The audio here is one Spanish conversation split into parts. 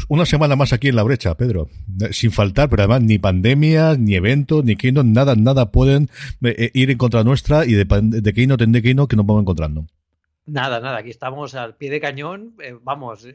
Pues una semana más aquí en la brecha, Pedro. Sin faltar, pero además ni pandemias, ni eventos, ni Keynote, nada, nada pueden eh, ir en contra nuestra y de, de Keynote en de Keynote que nos vamos encontrando. Nada, nada, aquí estamos al pie de cañón. Eh, vamos,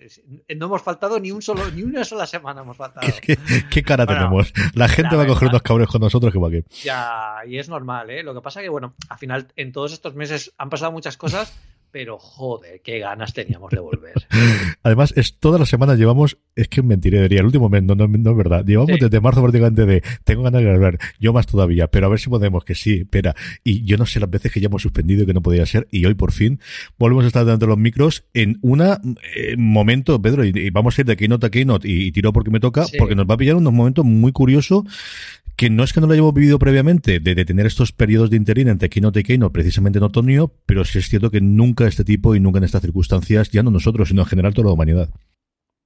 no hemos faltado ni un solo, ni una sola semana hemos faltado. ¿Qué, cara tenemos? La gente va a coger unos cabres con nosotros que va aquí. Ya, y es normal, ¿eh? Lo que pasa que, bueno, al final, en todos estos meses han pasado muchas cosas, pero joder, qué ganas teníamos de volver. Además, es todas las semanas llevamos, es que mentiré, diría, el último mes, no, no, no es verdad. Llevamos desde marzo prácticamente de, tengo ganas de grabar, yo más todavía, pero a ver si podemos, que sí, espera. Y yo no sé las veces que ya hemos suspendido y que no podía ser, y hoy por fin volvemos a estar dentro de los micros en un eh, momento, Pedro, y, vamos a ir de keynote a keynote, y, y tiro porque me toca, porque nos va a pillar unos momentos muy curiosos que no es que no lo hayamos vivido previamente, de, tener estos periodos de interín entre Keynote y Keynote precisamente en otoño, pero sí es cierto que nunca este tipo y nunca en estas circunstancias, ya no nosotros, sino en general toda la humanidad.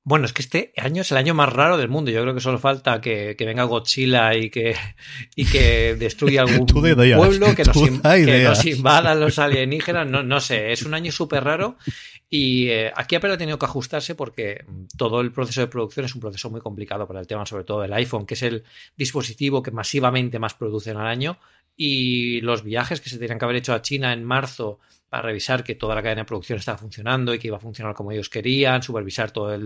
Bueno, es que este año es el año más raro del mundo. Yo creo que solo falta que, venga Godzilla y que, y que destruya algún pueblo, que nos, que nos, invadan los alienígenas. No, no sé, es un año súper raro y eh, aquí Apple ha tenido que ajustarse porque todo el proceso de producción es un proceso muy complicado para el tema, sobre todo del iPhone, que es el dispositivo que masivamente más producen al año. Y los viajes que se tenían que haber hecho a China en marzo para revisar que toda la cadena de producción estaba funcionando y que iba a funcionar como ellos querían, supervisar toda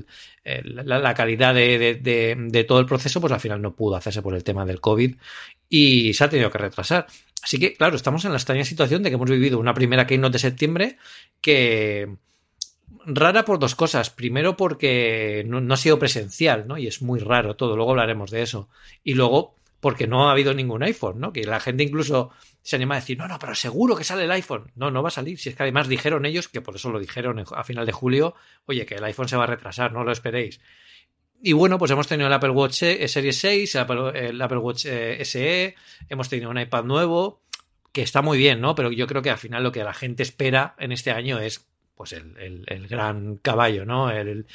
la, calidad de, de, todo el proceso, pues al final no pudo hacerse por el tema del COVID y se ha tenido que retrasar. Así que, claro, estamos en la extraña situación de que hemos vivido una primera Keynote de septiembre que rara por dos cosas. Primero porque no, ha sido presencial, ¿no? Y es muy raro todo. Luego hablaremos de eso. Y luego porque no ha habido ningún iPhone, ¿no? Que la gente incluso se anima a decir, no, no, pero seguro que sale el iPhone. No, no va a salir. Si es que además dijeron ellos, que por eso lo dijeron a final de julio, oye, que el iPhone se va a retrasar, no lo esperéis. Y bueno, pues hemos tenido el Apple Watch e, Series 6, el Apple, Watch eh, SE, hemos tenido un iPad nuevo, que está muy bien, ¿no? Pero yo creo que al final lo que la gente espera en este año es pues el, el, gran caballo, ¿no? El,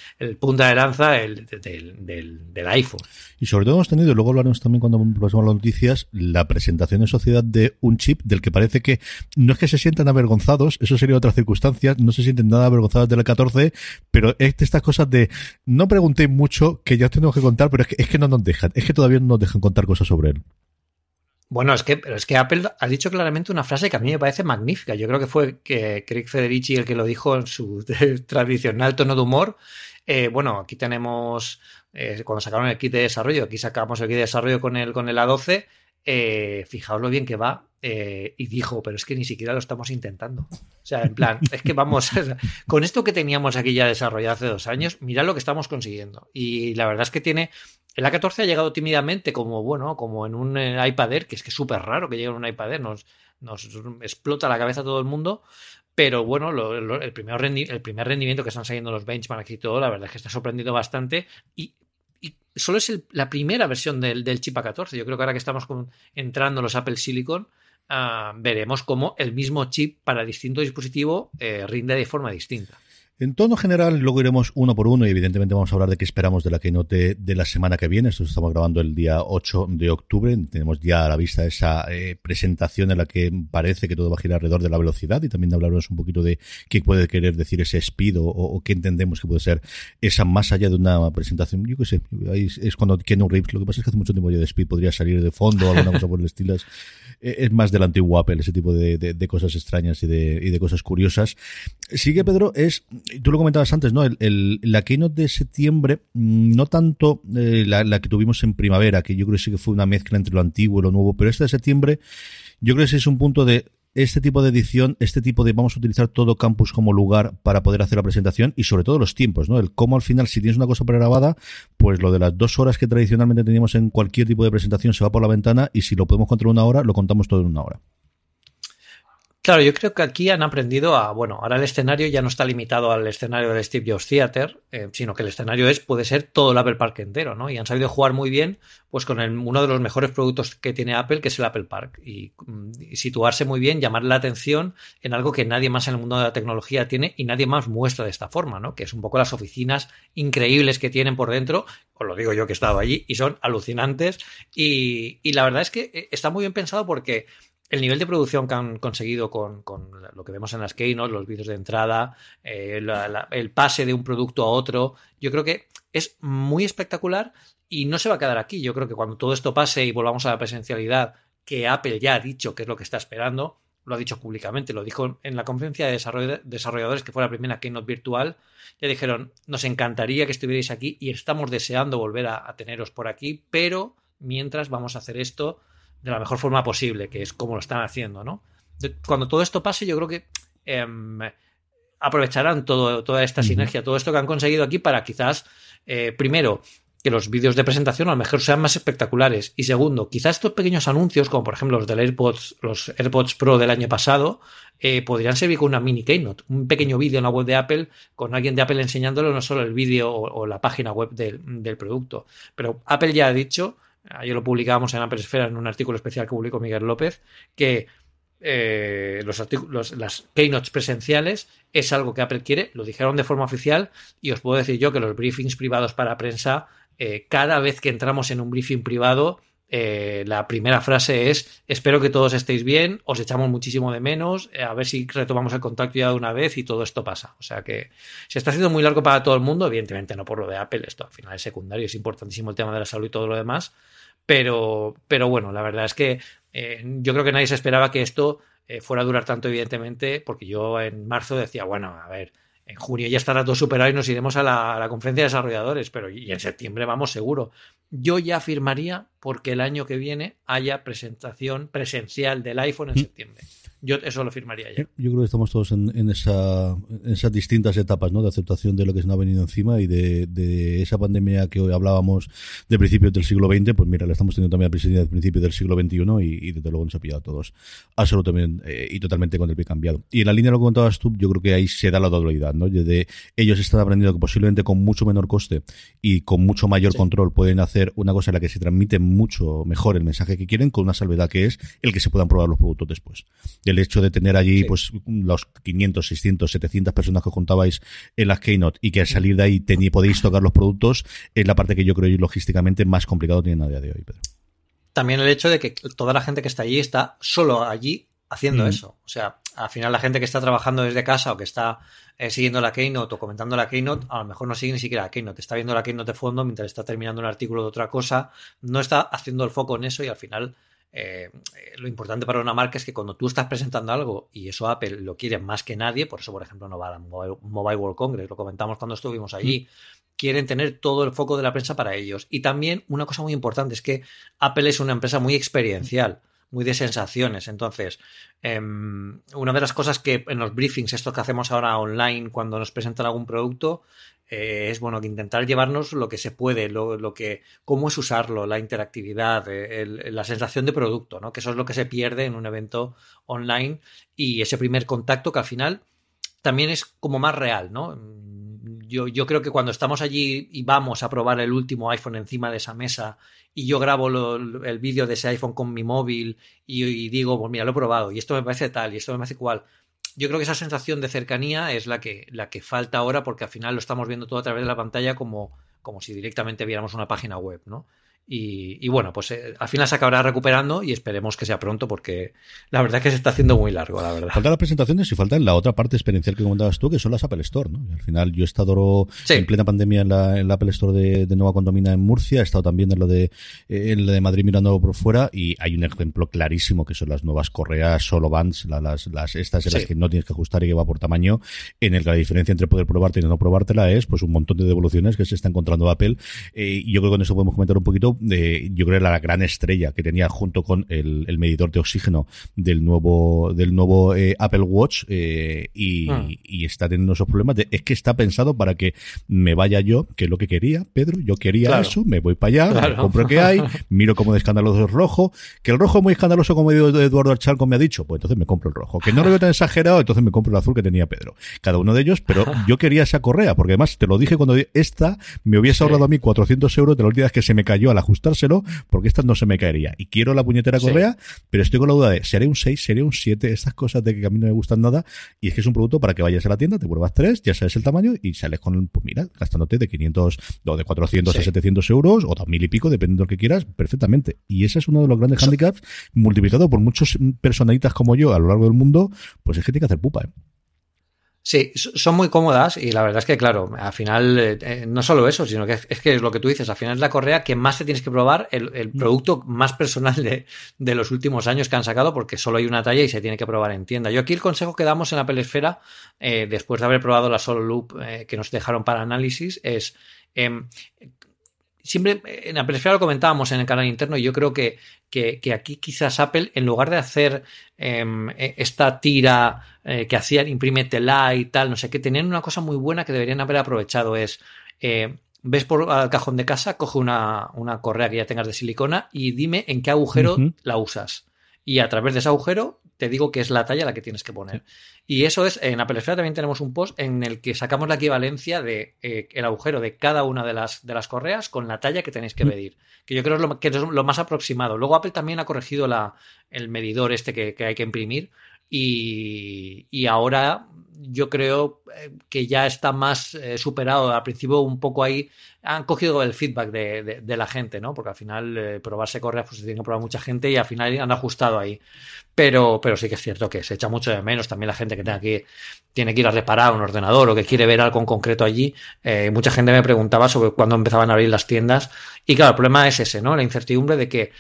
punta de lanza el, del, del, iPhone. Y sobre todo hemos tenido, luego hablaremos también cuando pasemos las noticias, la presentación en sociedad de un chip del que parece que no es que se sientan avergonzados, eso sería otra circunstancia, no se sienten nada avergonzados del 14, pero es de estas cosas de no preguntéis mucho que ya os tenemos que contar, pero es que, es que no nos dejan, es que todavía no nos dejan contar cosas sobre él. Bueno, es que, pero es que Apple ha dicho claramente una frase que a mí me parece magnífica. Yo creo que fue que Craig Federici el que lo dijo en su tradicional tono de humor. Eh, bueno, aquí tenemos, eh, cuando sacaron el kit de desarrollo, aquí sacamos el kit de desarrollo con el, con el A12, eh, fijaos lo bien que va, eh, y dijo, pero es que ni siquiera lo estamos intentando. O sea, en plan, es que vamos, con esto que teníamos aquí ya desarrollado hace dos años, mirad lo que estamos consiguiendo. Y la verdad es que tiene, el A14 ha llegado tímidamente como, bueno, como en un eh, iPad Air, que es que es súper raro que llegue en un iPad Air, nos, nos explota la cabeza a todo el mundo. Pero bueno, el, primer el primer rendimiento que están saliendo los benchmarks y todo, la verdad es que está sorprendido bastante. Y y solo es la primera versión del, chip A14. Yo creo que ahora que estamos entrando los Apple Silicon, Ah, veremos cómo el mismo chip para distinto dispositivo eh, rinde de forma distinta. En tono general, luego iremos uno por uno y evidentemente vamos a hablar de qué esperamos de la keynote de la semana que viene. Esto estamos grabando el día 8 de octubre. Tenemos ya a la vista esa eh, presentación en la que parece que todo va a girar alrededor de la velocidad y también hablaremos un poquito de qué puede querer decir ese speed o, qué entendemos que puede ser esa más allá de una presentación. Yo qué sé, es cuando Keanu Reeves, lo que pasa es que hace mucho tiempo ya de speed podría salir de fondo o alguna cosa por el estilo. Es, es más del antiguo Apple, ese tipo de, de, cosas extrañas y de, y de cosas curiosas. Sigue Pedro, es tú lo comentabas antes, ¿no? El, la keynote de septiembre, mm, no tanto eh, la, que tuvimos en primavera, que yo creo que sí que fue una mezcla entre lo antiguo y lo nuevo, pero esta de septiembre, yo creo que es un punto de este tipo de edición, este tipo de vamos a utilizar todo campus como lugar para poder hacer la presentación y sobre todo los tiempos, ¿no? El cómo al final, si tienes una cosa pregrabada, pues lo de las dos horas que tradicionalmente teníamos en cualquier tipo de presentación se va por la ventana y si lo podemos contar una hora, lo contamos todo en una hora. Claro, yo creo que aquí han aprendido a, bueno, ahora el escenario ya no está limitado al escenario del Steve Jobs Theater, eh, sino que el escenario es, puede ser todo el Apple Park entero, ¿no? Y han sabido jugar muy bien, pues con uno de los mejores productos que tiene Apple, que es el Apple Park, y, y, situarse muy bien, llamar la atención en algo que nadie más en el mundo de la tecnología tiene y nadie más muestra de esta forma, ¿no? Que es un poco las oficinas increíbles que tienen por dentro, os lo digo yo que he estado allí, y son alucinantes, y, y la verdad es que eh, está muy bien pensado porque el nivel de producción que han conseguido con, lo que vemos en las keynote, los vídeos de entrada, eh, el pase de un producto a otro, yo creo que es muy espectacular y no se va a quedar aquí. Yo creo que cuando todo esto pase y volvamos a la presencialidad, que Apple ya ha dicho que es lo que está esperando, lo ha dicho públicamente, lo dijo en la conferencia de desarrolladores, que fue la primera keynote virtual, ya dijeron, nos encantaría que estuvierais aquí y estamos deseando volver a teneros por aquí, pero mientras vamos a hacer esto de la mejor forma posible, que es como lo están haciendo, ¿no? Cuando todo esto pase, yo creo que em, aprovecharán todo, toda esta sinergia, todo esto que han conseguido aquí para quizás, eh, primero, que los vídeos de presentación a lo mejor sean más espectaculares. Y segundo, quizás estos pequeños anuncios, como por ejemplo los del AirPods, los AirPods Pro del año pasado, eh, podrían servir con una mini keynote, un pequeño vídeo en la web de Apple, con alguien de Apple enseñándolo, no solo el vídeo o, la página web del, del producto. Pero Apple ya ha dicho ayer lo publicábamos en Apple Esfera en un artículo especial que publicó Miguel López, que eh, los artículos, las keynotes presenciales es algo que Apple quiere, lo dijeron de forma oficial y os puedo decir yo que los briefings privados para prensa, eh, cada vez que entramos en un briefing privado, eh, la primera frase es espero que todos estéis bien, os echamos muchísimo de menos, a ver si retomamos el contacto ya de una vez y todo esto pasa. O sea que se está haciendo muy largo para todo el mundo, evidentemente no por lo de Apple, esto al final es secundario, es importantísimo el tema de la salud y todo lo demás, pero, pero bueno, la verdad es que eh, yo creo que nadie se esperaba que esto eh, fuera a durar tanto, evidentemente, porque yo en marzo decía, bueno, a ver, en junio ya estará todo superado y nos iremos a la, conferencia de desarrolladores, pero y en septiembre vamos seguro. Yo ya afirmaría porque el año que viene haya presentación presencial del iPhone en mm. septiembre. Yo eso lo firmaría ya. Yo creo que estamos todos en, esa, en esas distintas etapas ¿no? de aceptación de lo que se nos ha venido encima y de, esa pandemia que hoy hablábamos de principios del siglo XX, pues mira, la estamos teniendo también a principios principio del siglo XXI y, desde luego nos ha pillado a todos absolutamente eh, y totalmente con el pie cambiado. Y en la línea de lo que contabas tú, yo creo que ahí se da la dualidad, ¿no? De ellos están aprendiendo que posiblemente con mucho menor coste y con mucho mayor control pueden hacer una cosa en la que se transmite mucho mejor el mensaje que quieren con una salvedad que es el que se puedan probar los productos después el hecho de tener allí pues los 500, 600, 700 personas que contabais en las Keynote y que al salir de ahí podéis tocar los productos es la parte que yo creo logísticamente más complicado tiene a día de hoy, Pedro. También el hecho de que toda la gente que está allí está solo allí haciendo mm. eso. O sea, al final la gente que está trabajando desde casa o que está eh, siguiendo la Keynote o comentando la Keynote, a lo mejor no sigue ni siquiera la Keynote, está viendo la Keynote de fondo mientras está terminando un artículo de otra cosa, no está haciendo el foco en eso y al final eh, lo importante para una marca es que cuando tú estás presentando algo y eso Apple lo quiere más que nadie, por eso, por ejemplo, no va a la Mobile World Congress, lo comentamos cuando estuvimos allí, mm. quieren tener todo el foco de la prensa para ellos. Y también una cosa muy importante es que Apple es una empresa muy experiencial muy de sensaciones. Entonces, em, una de las cosas que en los briefings, estos que hacemos ahora online, cuando nos presentan algún producto, eh, es bueno que intentar llevarnos lo que se puede, lo, que, cómo es usarlo, la interactividad, eh, la sensación de producto, ¿no? Que eso es lo que se pierde en un evento online y ese primer contacto que al final también es como más real, ¿no? Yo, yo creo que cuando estamos allí y vamos a probar el último iPhone encima de esa mesa y yo grabo el vídeo de ese iPhone con mi móvil y, y, digo, pues mira, lo he probado y esto me parece tal y esto me parece cual yo creo que esa sensación de cercanía es la que, la que falta ahora porque al final lo estamos viendo todo a través de la pantalla como, como si directamente viéramos una página web, ¿no? Y, bueno, pues eh, al final se acabará recuperando y esperemos que sea pronto porque la verdad es que se está haciendo muy largo, la verdad. Faltan las presentaciones y falta la otra parte experiencial que comentabas tú, que son las Apple Store, ¿no? al final yo he estado en plena pandemia en la, en Apple Store de, Nueva Condomina en Murcia, he estado también en lo de, en lo de Madrid mirando por fuera y hay un ejemplo clarísimo que son las nuevas correas solo bands, las, las estas en las que no tienes que ajustar y que va por tamaño, en el que la diferencia entre poder probarte y no probártela es pues un montón de devoluciones que se está encontrando Apple. Eh, y yo creo que con eso podemos comentar un poquito yo creo la gran estrella que tenía junto con el, medidor de oxígeno del nuevo del nuevo eh, Apple Watch eh, ah. y, está teniendo esos problemas es que está pensado para que me vaya yo que es lo que quería Pedro yo quería eso me voy para allá compro que hay miro como de escandaloso es rojo que el rojo es muy escandaloso como Eduardo Archalco me ha dicho pues entonces me compro el rojo. Que no lo veo tan exagerado entonces me compro el azul que tenía Pedro. Cada uno de ellos pero yo quería esa correa porque además te lo dije cuando esta me hubiese ahorrado a mí 400 euros de la última vez que se me cayó al ajustarse porque esta no se me caería. Y quiero la puñetera correa, pero estoy con la duda de, ¿seré un 6, seré un 7? Estas cosas de que a mí no me gustan nada. Y es que es un producto para que vayas a la tienda, te pruebas tres, ya sabes el tamaño y sales con, pues mira, gastándote de 500 o de 400 a 700 euros o mil y pico, dependiendo de lo que quieras, perfectamente. Y ese es uno de los grandes handicaps, multiplicado por muchos personalitas como yo a lo largo del mundo, pues es que tiene que hacer pupa, ¿eh? Sí, son muy cómodas y la verdad es que, claro, al final, eh, eh, no solo eso, sino que es, que es lo que tú dices, al final es la correa que más te tienes que probar, el, mm. producto más personal de, de, los últimos años que han sacado, porque solo hay una talla y se tiene que probar en tienda. Yo aquí el consejo que damos en la Pelesfera, eh, después de haber probado la Solo Loop que nos dejaron para análisis, es em, siempre en la Pelesfera lo comentábamos en el canal interno y yo creo que que, aquí quizás Apple, en lugar de hacer em, e, esta tira eh, que hacían, imprímetela y tal, no sé qué, tenían una cosa muy buena que deberían haber aprovechado, es... Eh, ves por el cajón de casa, coge una, una, correa que ya tengas de silicona y dime en qué agujero la usas. Y a través de ese agujero te digo que es la talla la que tienes que poner. Y eso es, en Apple Esfera también tenemos un post en el que sacamos la equivalencia de eh, el agujero de cada una de las, de las correas con la talla que tenéis que mm. medir. Que yo creo es lo, que es lo más aproximado. Luego Apple también ha corregido la, el medidor este que, que hay que imprimir. Y, y, ahora yo creo eh, que ya está más eh, superado. Al principio un poco ahí han cogido el feedback de, de, la gente, ¿no? Porque al final eh, probarse correas pues se tiene que probar mucha gente y al final han ajustado ahí. Pero, pero sí que es cierto que se echa mucho de menos también la gente que tenga que, tiene que ir a reparar un ordenador o que quiere ver algo en concreto allí. mucha gente me preguntaba sobre cuándo empezaban a abrir las tiendas. Y claro, el problema es ese, ¿no? La incertidumbre de que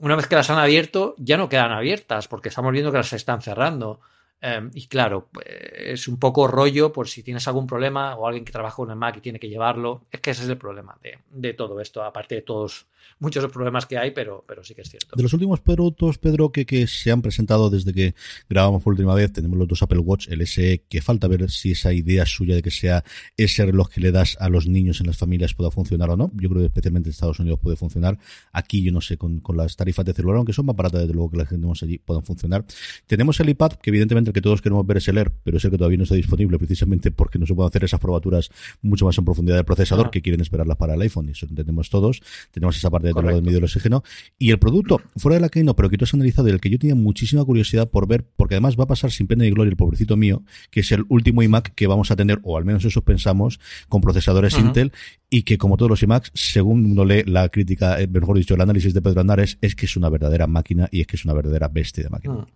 una vez que las han abierto ya no quedan abiertas porque estamos viendo que las están cerrando. Em, y claro, pues, es un poco rollo por si tienes algún problema o alguien que trabaja con el Mac y tiene que llevarlo. Es que ese es el problema de, de todo esto, aparte de todos muchos problemas que hay, pero, pero sí que es cierto. De los últimos productos, Pedro, que, que se han presentado desde que grabamos por última vez, tenemos los dos Apple Watch, el SE, que falta ver si esa idea suya de que sea ese reloj que le das a los niños en las familias pueda funcionar o no. Yo creo que especialmente en Estados Unidos puede funcionar. Aquí, yo no sé, con, con las tarifas de celular, aunque son más baratas, desde luego que las que tenemos allí, puedan funcionar. Tenemos el iPad, que evidentemente el que todos queremos ver es el Air, pero es el que todavía no está disponible precisamente porque no se pueden hacer esas probaturas mucho más en profundidad del procesador que quieren esperarlas para el iPhone, y eso entendemos todos. Tenemos esa parte de todo del medio del oxígeno y el producto, fuera de la que no, pero que tú has analizado y el que yo tenía muchísima curiosidad por ver, porque además va a pasar sin pena y gloria el pobrecito mío, que es el último iMac que vamos a tener, o al menos eso pensamos, con procesadores Intel, y que como todos los iMacs, según uno lee la crítica, eh, mejor dicho, el análisis de Pedro Andares, es que es una verdadera máquina y es que es una verdadera bestia de máquina. Mm.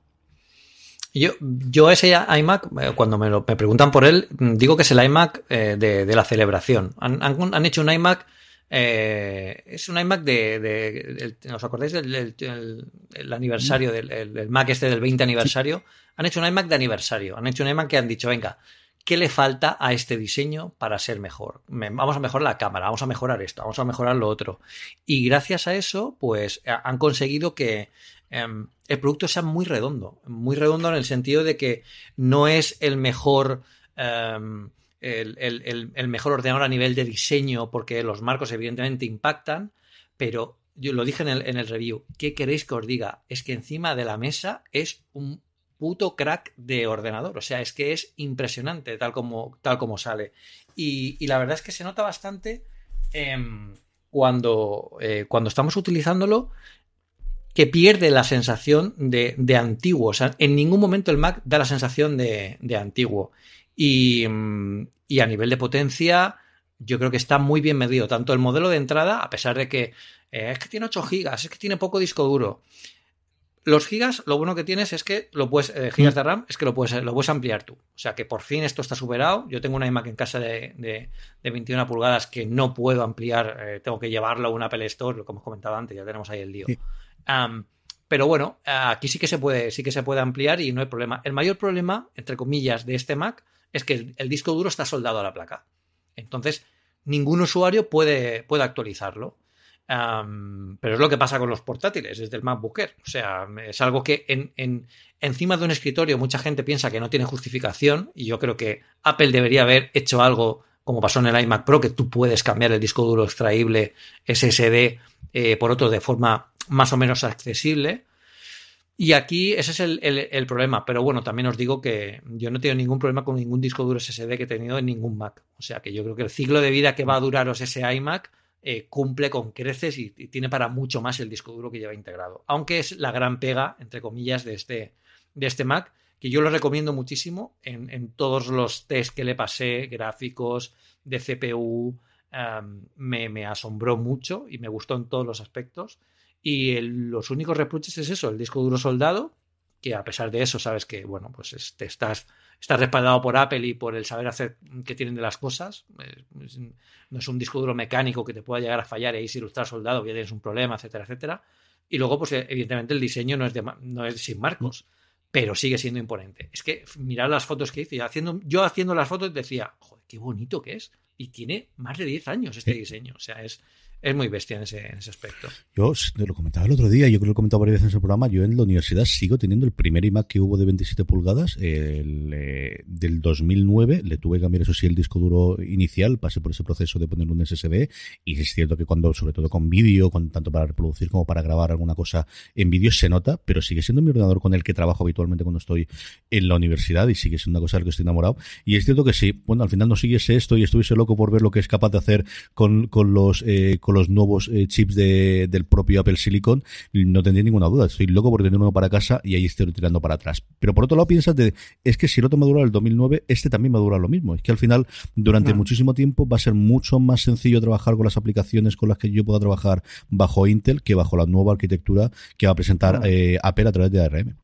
Yo, yo ese iMac, eh, cuando me, me, preguntan por él, digo que es el iMac eh, de, la celebración. Han, han, hecho un iMac eh, es un iMac de, ¿Os acordáis del el, aniversario del Mac este del 20 aniversario? Han hecho un iMac de aniversario. Han hecho un iMac que han dicho, venga, ¿qué le falta a este diseño para ser mejor? Vamos a mejorar la cámara, vamos a mejorar esto, vamos a mejorar lo otro. Y gracias a eso, pues han conseguido que em, el producto sea muy redondo. Muy redondo en el sentido de que no es el mejor. Em, el, mejor ordenador a nivel de diseño, porque los marcos evidentemente impactan, pero yo lo dije en el, review, ¿qué queréis que os diga? Es que encima de la mesa es un puto crack de ordenador, o sea, es que es impresionante tal como, tal como sale. Y, la verdad es que se nota bastante em, cuando, eh, cuando estamos utilizándolo que pierde la sensación de, de, antiguo. O sea, en ningún momento el Mac da la sensación de, de antiguo. Y, mm, y a nivel de potencia, yo creo que está muy bien medido. Tanto el modelo de entrada, a pesar de que eh, es que tiene 8 gigas, es que tiene poco disco duro. Los gigas, lo bueno que tienes es que lo puedes, eh, gigas de RAM, es que lo puedes, lo puedes ampliar tú. O sea que por fin esto está superado. Yo tengo una iMac en casa de, de, 21 pulgadas que no puedo ampliar, eh, tengo que llevarlo a una Apple Store, como hemos comentado antes, ya tenemos ahí el lío. Pero bueno, aquí sí que se puede, sí que se puede ampliar y no hay problema. El mayor problema, entre comillas, de este Mac es que el, disco duro está soldado a la placa. Entonces, ningún usuario puede, puede actualizarlo pero es lo que pasa con los portátiles desde el MacBook Air. O sea, es algo que en, encima de un escritorio mucha gente piensa que no tiene justificación y yo creo que Apple debería haber hecho algo como pasó en el iMac Pro, que tú puedes cambiar el disco duro extraíble SSD eh, por otro de forma más o menos accesible. Y aquí ese es el, el, problema. Pero bueno, también os digo que yo no tengo ningún problema con ningún disco duro SSD que he tenido en ningún Mac. O sea que yo creo que el ciclo de vida que va a duraros ese iMac eh, cumple con creces y, tiene para mucho más el disco duro que lleva integrado. Aunque es la gran pega, entre comillas, de este, de este Mac, que yo lo recomiendo muchísimo en, todos los test que le pasé, gráficos, de CPU, me, asombró mucho y me gustó en todos los aspectos. Y los únicos reproches es eso, el disco duro soldado, que a pesar de eso sabes que, bueno, pues te estás está respaldado por Apple y por el saber hacer que tienen de las cosas. no es un disco duro mecánico que te pueda llegar a fallar y ahí si lo estás soldado ya tienes un problema, etcétera, etcétera. Y luego, pues evidentemente el diseño no es, de, no es sin marcos, pero sigue siendo imponente. Es que mirar las fotos que hice, haciendo, yo haciendo las fotos decía, joder, qué bonito que es. Y tiene más de 10 años este diseño. O sea, es, es muy bestia en ese, aspecto. Yo te lo comentaba el otro día, yo creo que lo he comentado varias veces en el programa, yo en la universidad sigo teniendo el primer iMac que hubo de 27 pulgadas, el, eh, del 2009, le tuve que cambiar eso sí el disco duro inicial, pasé por ese proceso de poner un SSD y es cierto que cuando, sobre todo con vídeo, con tanto para reproducir como para grabar alguna cosa en vídeo se nota, pero sigue siendo mi ordenador con el que trabajo habitualmente cuando estoy en la universidad y sigue siendo una cosa de la que estoy enamorado y es cierto que sí, bueno, al final no siguiese esto y estuviese loco por ver lo que es capaz de hacer con, con los eh, con los nuevos eh, chips de, del propio Apple Silicon, no tendría ninguna duda. Estoy loco por tener uno para casa y ahí estoy tirando para atrás. Pero por otro lado piensas de, es que si el otro me dura el 2009, este también me dura lo mismo. Es que al final, durante muchísimo tiempo, va a ser mucho más sencillo trabajar con las aplicaciones con las que yo pueda trabajar bajo Intel que bajo la nueva arquitectura que va a presentar eh, Apple a través de ARM.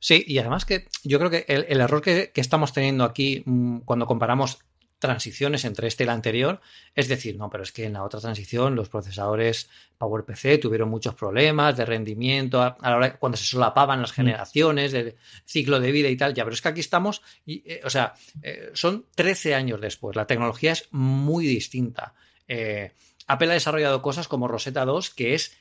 Sí, y además que yo creo que el, error que, que, estamos teniendo aquí mm, cuando comparamos transiciones entre este y la anterior. Es decir, no, pero es que en la otra transición los procesadores PowerPC tuvieron muchos problemas de rendimiento a, la hora cuando se solapaban las mm. generaciones, de ciclo de vida y tal. Ya, pero es que aquí estamos, y, eh, o sea, eh, son 13 años después. La tecnología es muy distinta. Eh, Apple ha desarrollado cosas como Rosetta 2, que es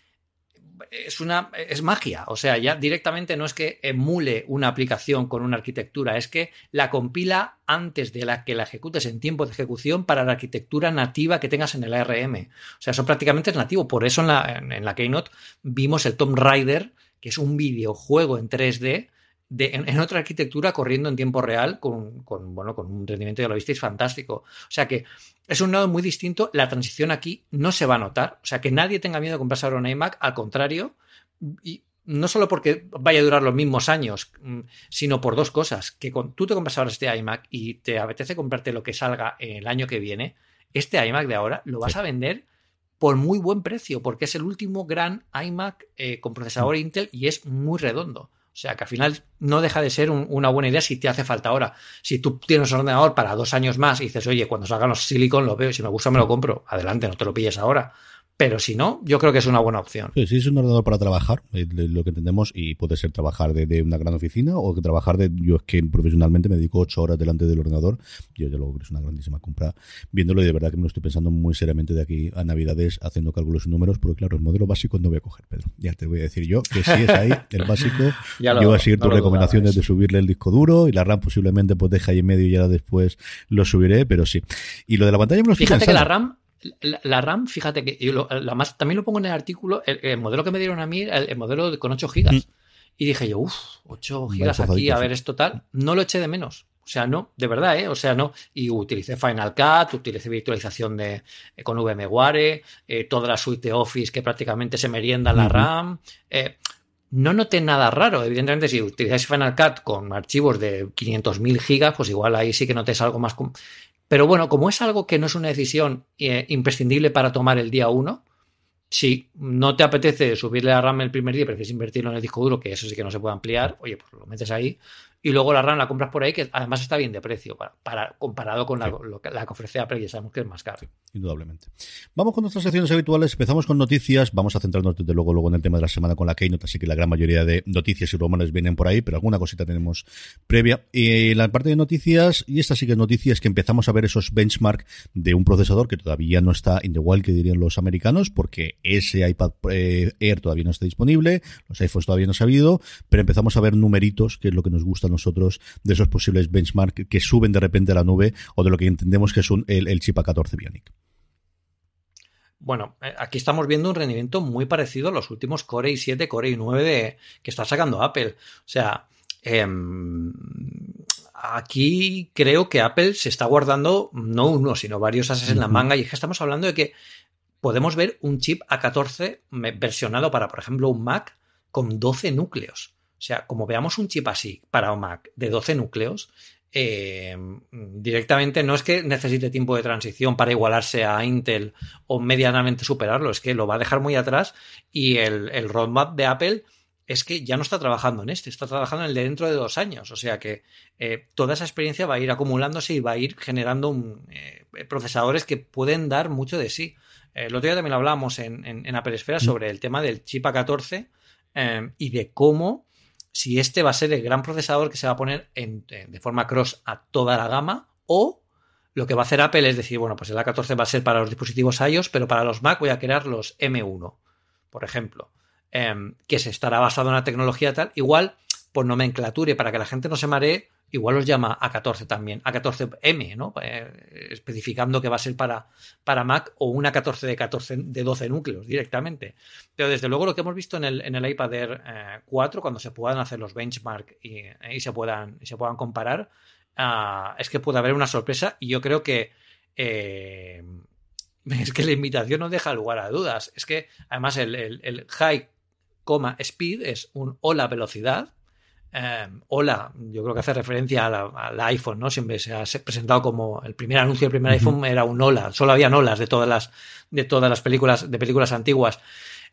es una es magia, o sea, ya directamente no es que emule una aplicación con una arquitectura, es que la compila antes de la que la ejecutes en tiempo de ejecución para la arquitectura nativa que tengas en el ARM. O sea, eso prácticamente es nativo, por eso en la, en la Keynote vimos el Tomb Raider, que es un videojuego en 3D en, otra arquitectura corriendo en tiempo real con, bueno, con un rendimiento, ya lo visteis, fantástico. O sea que es un nodo muy distinto. La transición aquí no se va a notar. O sea que nadie tenga miedo de comprarse ahora un iMac, al contrario. Y no solo porque vaya a durar los mismos años, mm, sino por dos cosas. Que con, tú te compras ahora este iMac y te apetece comprarte lo que salga el año que viene, este iMac de ahora lo vas a vender por muy buen precio, porque es el último gran iMac eh, con procesador Intel y es muy redondo. O sea que al final no deja de ser una buena idea si te hace falta ahora. Si tú tienes un ordenador para dos años más y dices, oye, cuando salgan los Silicon lo veo si me gusta me lo compro, adelante, no te lo pilles ahora. Pero si no, yo creo que es una buena opción. Sí, sí es un ordenador para trabajar, lo que entendemos, y puede ser trabajar de, una gran oficina o que trabajar de. Yo es que profesionalmente me dedico ocho horas delante del ordenador. Yo ya lo creo que es una grandísima compra. Viéndolo y de verdad que me lo estoy pensando muy seriamente de aquí a Navidades, haciendo cálculos y números, porque claro, el modelo básico no voy a coger, Pedro. Ya te voy a decir yo que si es ahí, el básico. yo voy a seguir tus recomendaciones de subirle el disco duro y la RAM posiblemente pues deja ahí en medio y ya después lo subiré, pero sí. Y lo de la pantalla me lo estoy Fíjate que la RAM la, RAM, fíjate que yo la más, también lo pongo en el artículo, el, modelo que me dieron a mí, el, modelo con 8 gigas. Mm. Y dije yo, uff, 8 gigas aquí, a ver, es total. No lo eché de menos. O sea, no, de verdad, ¿eh? O sea, no. Y utilicé Final Cut, utilicé virtualización de, eh, con VMware, eh, toda la suite de Office que prácticamente se merienda en la RAM. Eh, no noté nada raro. Evidentemente, si utilizáis Final Cut con archivos de 500.000 gigas, pues igual ahí sí que notes algo más Pero bueno, como es algo que no es una decisión eh, imprescindible para tomar el día uno, si no te apetece subirle la RAM el primer día, prefieres invertirlo en el disco duro, que eso sí que no se puede ampliar, oye, pues lo metes ahí y luego la RAM la compras por ahí, que además está bien de precio, para, comparado con la, lo que, la que ofrece Apple, y sabemos que es más caro. indudablemente. Vamos con nuestras secciones habituales, empezamos con noticias, vamos a centrarnos desde luego, luego en el tema de la semana con la Keynote, así que la gran mayoría de noticias y rumores vienen por ahí, pero alguna cosita tenemos previa. Y la parte de noticias, y esta sí que es noticia, es que empezamos a ver esos benchmark de un procesador que todavía no está in the wild, que dirían los americanos, porque ese iPad eh, Air todavía no está disponible, los iPhones todavía no se ha habido, pero empezamos a ver numeritos, que es lo que nos gusta nosotros de esos posibles benchmark que suben de repente a la nube o de lo que entendemos que es un, el, chip A14 Bionic. Bueno, eh, aquí estamos viendo un rendimiento muy parecido a los últimos Core i7, Core i9 de, que está sacando Apple. O sea, em, aquí creo que Apple se está guardando no uno, sino varios ases en la manga. Y es que estamos hablando de que podemos ver un chip A14 versionado para, por ejemplo, un Mac con 12 núcleos. O sea, como veamos un chip así para un Mac de 12 núcleos, eh, directamente no es que necesite tiempo de transición para igualarse a Intel o medianamente superarlo, es que lo va a dejar muy atrás y el, roadmap de Apple es que ya no está trabajando en este, está trabajando en el de dentro de dos años. O sea que eh, toda esa experiencia va a ir acumulándose y va a ir generando eh, procesadores que pueden dar mucho de sí. el otro día también lo hablamos en, en, Apple Esfera mm. sobre el tema del chip A14 y de cómo si este va a ser el gran procesador que se va a poner de forma cross a toda la gama o lo que va a hacer Apple es decir, bueno, pues el A14 va a ser para los dispositivos iOS, pero para los Mac voy a crear los M1, por ejemplo, em, que se estará basado en la tecnología tal, igual por nomenclatura para que la gente no se maree, igual los llama A14 también, A14M, ¿no? Eh, especificando que va a ser para, para Mac o una 14 de 14 de 12 núcleos directamente. Pero desde luego lo que hemos visto en el, en el iPad Air 4, eh, cuando se puedan hacer los benchmark y, se, puedan, y se puedan comparar, ah, es que puede haber una sorpresa y yo creo que eh, es que la invitación no deja lugar a dudas. Es que además el, el, el high, speed es un hola velocidad Em, hola, yo creo que hace referencia al iPhone, ¿no? Siempre se ha presentado como el primer anuncio del primer iPhone era un hola, solo había olas de todas las, de todas las películas, de películas antiguas.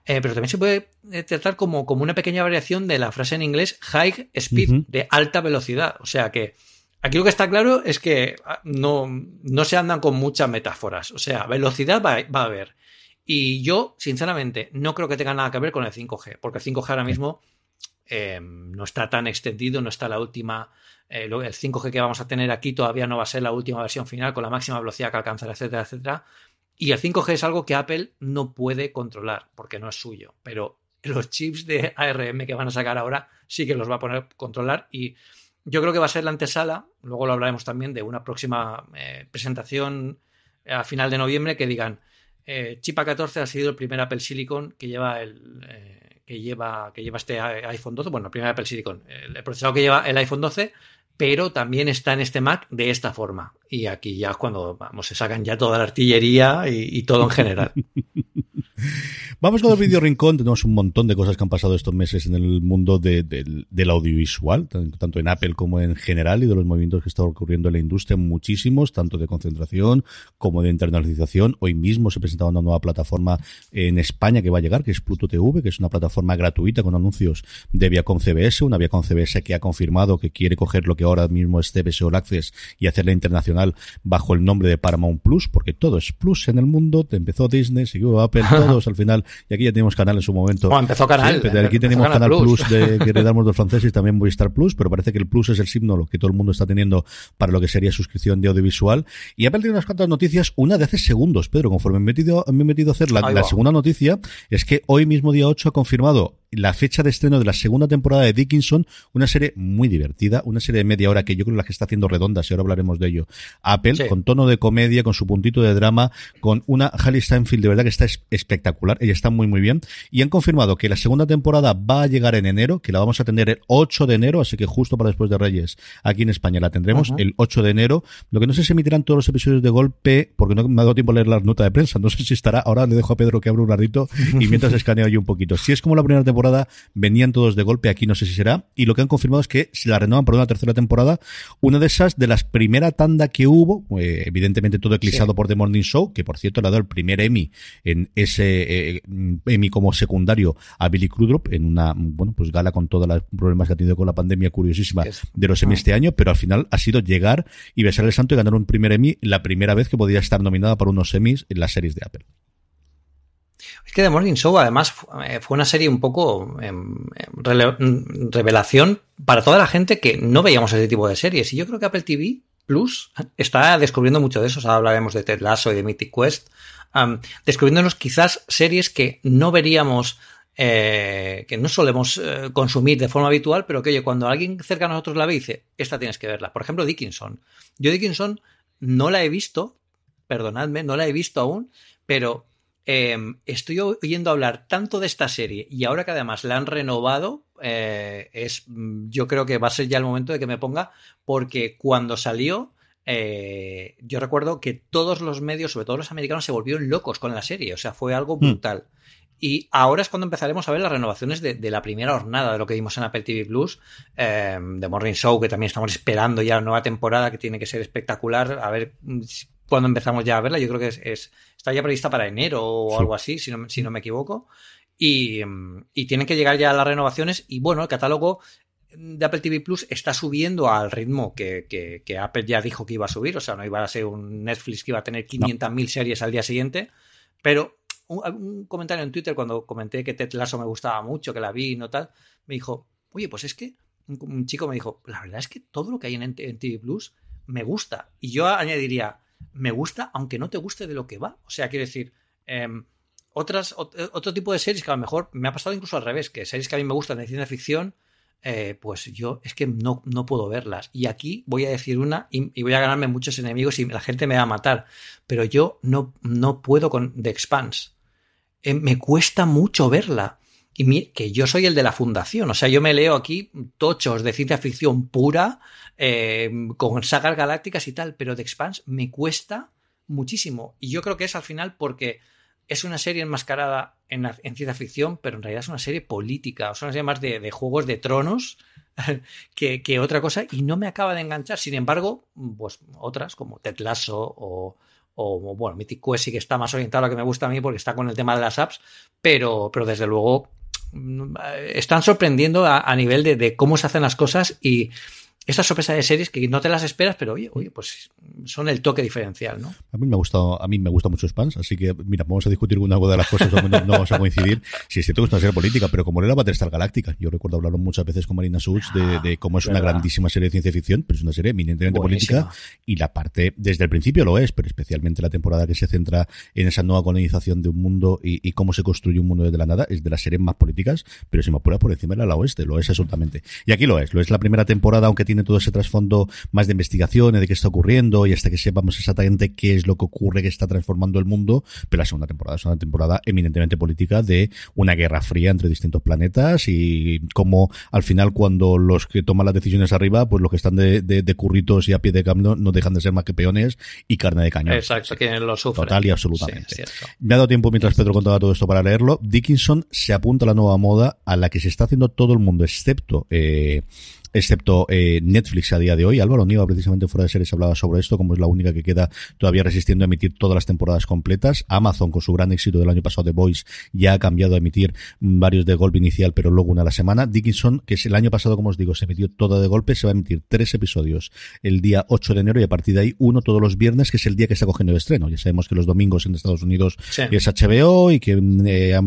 Eh, pero también se puede eh, tratar como, como una pequeña variación de la frase en inglés high speed, de alta velocidad. O sea que aquí lo que está claro es que ah, no, no se andan con muchas metáforas. O sea, velocidad va, va a haber. Y yo, sinceramente, no creo que tenga nada que ver con el 5G, porque el 5G ahora mismo Em, no está tan extendido, no está la última, eh, el 5G que vamos a tener aquí todavía no va a ser la última versión final con la máxima velocidad que alcanzará, etcétera, etcétera. Y el 5G es algo que Apple no puede controlar porque no es suyo, pero los chips de ARM que van a sacar ahora sí que los va a poner controlar y yo creo que va a ser la antesala, luego lo hablaremos también de una próxima eh, presentación a final de noviembre que digan eh, chip A14 ha sido el primer Apple Silicon que lleva el, que lleva, que lleva este iPhone 12, bueno, el primer Apple Silicon, el procesador que lleva el iPhone 12, pero también está en este Mac de esta forma. Y aquí ya es cuando vamos, se sacan ya toda la artillería y todo en general. Vamos con el vídeo rincón. Tenemos un montón de cosas que han pasado estos meses en el mundo del audiovisual, tanto en Apple como en general, y de los movimientos que están ocurriendo en la industria, muchísimos, tanto de concentración como de internalización. Hoy mismo se presentaba una nueva plataforma en España que va a llegar, que es Pluto TV, que es una plataforma gratuita con anuncios de Viacom CBS, una Viacom CBS que ha confirmado que quiere coger lo que ahora mismo es CBS All Access y hacerla internacional bajo el nombre de Paramount Plus, porque todo es Plus en el mundo. Empezó Disney, siguió Apple, todos al final y aquí ya tenemos canal en su momento. empezó canal. aquí tenemos Canal, Plus, de, que heredamos los franceses y también Movistar Plus, pero parece que el Plus es el signo que todo el mundo está teniendo para lo que sería suscripción de audiovisual. Y Apple tiene unas cuantas noticias, una de hace segundos, Pedro, conforme me he metido, me he metido a hacer la, la segunda noticia, es que hoy mismo día 8 ha confirmado la fecha de estreno de la segunda temporada de Dickinson, una serie muy divertida, una serie de media hora que yo creo la que está haciendo redondas y ahora hablaremos de ello. Apple, con tono de comedia, con su puntito de drama, con una Halle Steinfeld de verdad que está espectacular, ella está muy muy bien, y han confirmado que la segunda temporada va a llegar en enero, que la vamos a tener el 8 de enero, así que justo para después de Reyes, aquí en España la tendremos el 8 de enero, lo que no sé si emitirán todos los episodios de golpe, porque no me ha dado tiempo a leer la nota de prensa, no sé si estará, ahora le dejo a Pedro que abra un ratito y mientras escaneo yo un poquito. Si es como la primera temporada temporada venían todos de golpe, aquí no sé si será, y lo que han confirmado es que se la renovan por una tercera temporada, una de esas de las primera tanda que hubo, eh, evidentemente todo eclipsado por The Morning Show, que por cierto le ha dado el primer Emmy en ese eh, Emmy como secundario a Billy Crudup en una, bueno, pues gala con todos los problemas que ha tenido con la pandemia curiosísima de los Emmy este año, pero al final ha sido llegar y besar el santo y ganar un primer Emmy la primera vez que podía estar nominada para unos Emmys en las series de Apple. Es que The Morning Show, además, eh, fue una serie un poco em, em, revelación para toda la gente que no veíamos ese tipo de series. Y yo creo que Apple TV Plus está descubriendo mucho de eso. Ahora hablaremos de Ted Lasso y de Mythic Quest. descubriéndonos quizás series que no veríamos eh, que no solemos eh, consumir de forma habitual, pero que oye, cuando alguien cerca a nosotros la ve dice, esta tienes que verla. Por ejemplo, Dickinson. Yo Dickinson no la he visto, perdonadme, no la he visto aún, pero em, estoy oyendo hablar tanto de esta serie y ahora que además la han renovado, eh, es, yo creo que va a ser ya el momento de que me ponga, porque cuando salió... yo recuerdo que todos los medios, sobre todo los americanos, se volvieron locos con la serie. O sea, fue algo hmm. brutal. Y ahora es cuando empezaremos a ver las renovaciones de, la primera jornada de lo que vimos en Apple TV Plus, eh, de Morning Show, que también estamos esperando ya la nueva temporada, que tiene que ser espectacular. A ver cuándo empezamos ya a verla. Yo creo que es, está ya prevista para enero o algo así, si no, si no me equivoco. Y, y, tienen que llegar ya las renovaciones. Y bueno, el catálogo de Apple TV Plus está subiendo al ritmo que, que, Apple ya dijo que iba a subir. O sea, no iba a ser un Netflix que iba a tener 500.000 series al día siguiente. Pero un, comentario en Twitter cuando comenté que Ted Lasso me gustaba mucho, que la vi y no tal, me dijo, oye, pues es que un, chico me dijo, la verdad es que todo lo que hay en, TV Plus me gusta. Y yo añadiría, me gusta aunque no te guste de lo que va. O sea, quiero decir, em, otras, otro tipo de series que a lo mejor me ha pasado incluso al revés, que series que a mí me gustan de ciencia ficción, eh, pues yo es que no, no, puedo verlas. Y aquí voy a decir una y, voy a ganarme muchos enemigos y la gente me va a matar. Pero yo no, no puedo con The Expanse. Eh, me cuesta mucho verla. Y que yo soy el de la fundación, o sea, yo me leo aquí tochos de ciencia ficción pura, eh, con sagas galácticas y tal, pero The Expanse me cuesta muchísimo. Y yo creo que es al final porque es una serie enmascarada en, ciencia ficción, pero en realidad es una serie política, o sea, una serie más de, juegos de tronos que, otra cosa, y no me acaba de enganchar. Sin embargo, pues otras como Ted Lasso o, o bueno, Mythic Quest sí que está más orientado a lo que me gusta a mí porque está con el tema de las apps, pero, pero desde luego están sorprendiendo a, nivel de, de, cómo se hacen las cosas y esta sorpresa de series que no te las esperas, pero oye, oye, pues son el toque diferencial, ¿no? A mí me ha gustado, a mí me gusta mucho Spans, así que mira, vamos a discutir una de las cosas no vamos a coincidir. Si es cierto que es una serie política, pero como era Battlestar Galáctica, yo recuerdo hablarlo muchas veces con Marina Such de, cómo es una grandísima serie de ciencia ficción, pero es una serie eminentemente política y la parte, desde el principio lo es, pero especialmente la temporada que se centra en esa nueva colonización de un mundo y, cómo se construye un mundo desde la nada, es de las series más políticas, pero si me apura por encima de la oeste, lo es absolutamente. Y aquí lo es, lo es la primera temporada, aunque tiene todo ese trasfondo más de investigación de qué está ocurriendo y hasta que sepamos exactamente qué es lo que ocurre que está transformando el mundo. Pero la segunda temporada es una temporada eminentemente política de una guerra fría entre distintos planetas y como al final cuando los que toman las decisiones arriba, pues los que están de, de, curritos y a pie de camino no dejan de ser más que peones y carne de cañón. Exacto, que lo sufren. Total y absolutamente. Me ha dado tiempo mientras Pedro contaba todo esto para leerlo. Dickinson se apunta a la nueva moda a la que se está haciendo todo el mundo, excepto eh, excepto eh, Netflix a día de hoy. Álvaro Niva, precisamente fuera de series, hablaba sobre esto, como es la única que queda todavía resistiendo a emitir todas las temporadas completas. Amazon, con su gran éxito del año pasado de Voice, ya ha cambiado a emitir varios de golpe inicial, pero luego una a la semana. Dickinson, que es el año pasado, como os digo, se emitió todo de golpe, se va a emitir tres episodios el día 8 de enero y a partir de ahí uno todos los viernes, que es el día que está cogiendo el estreno. Ya sabemos que los domingos en Estados Unidos es HBO y que eh,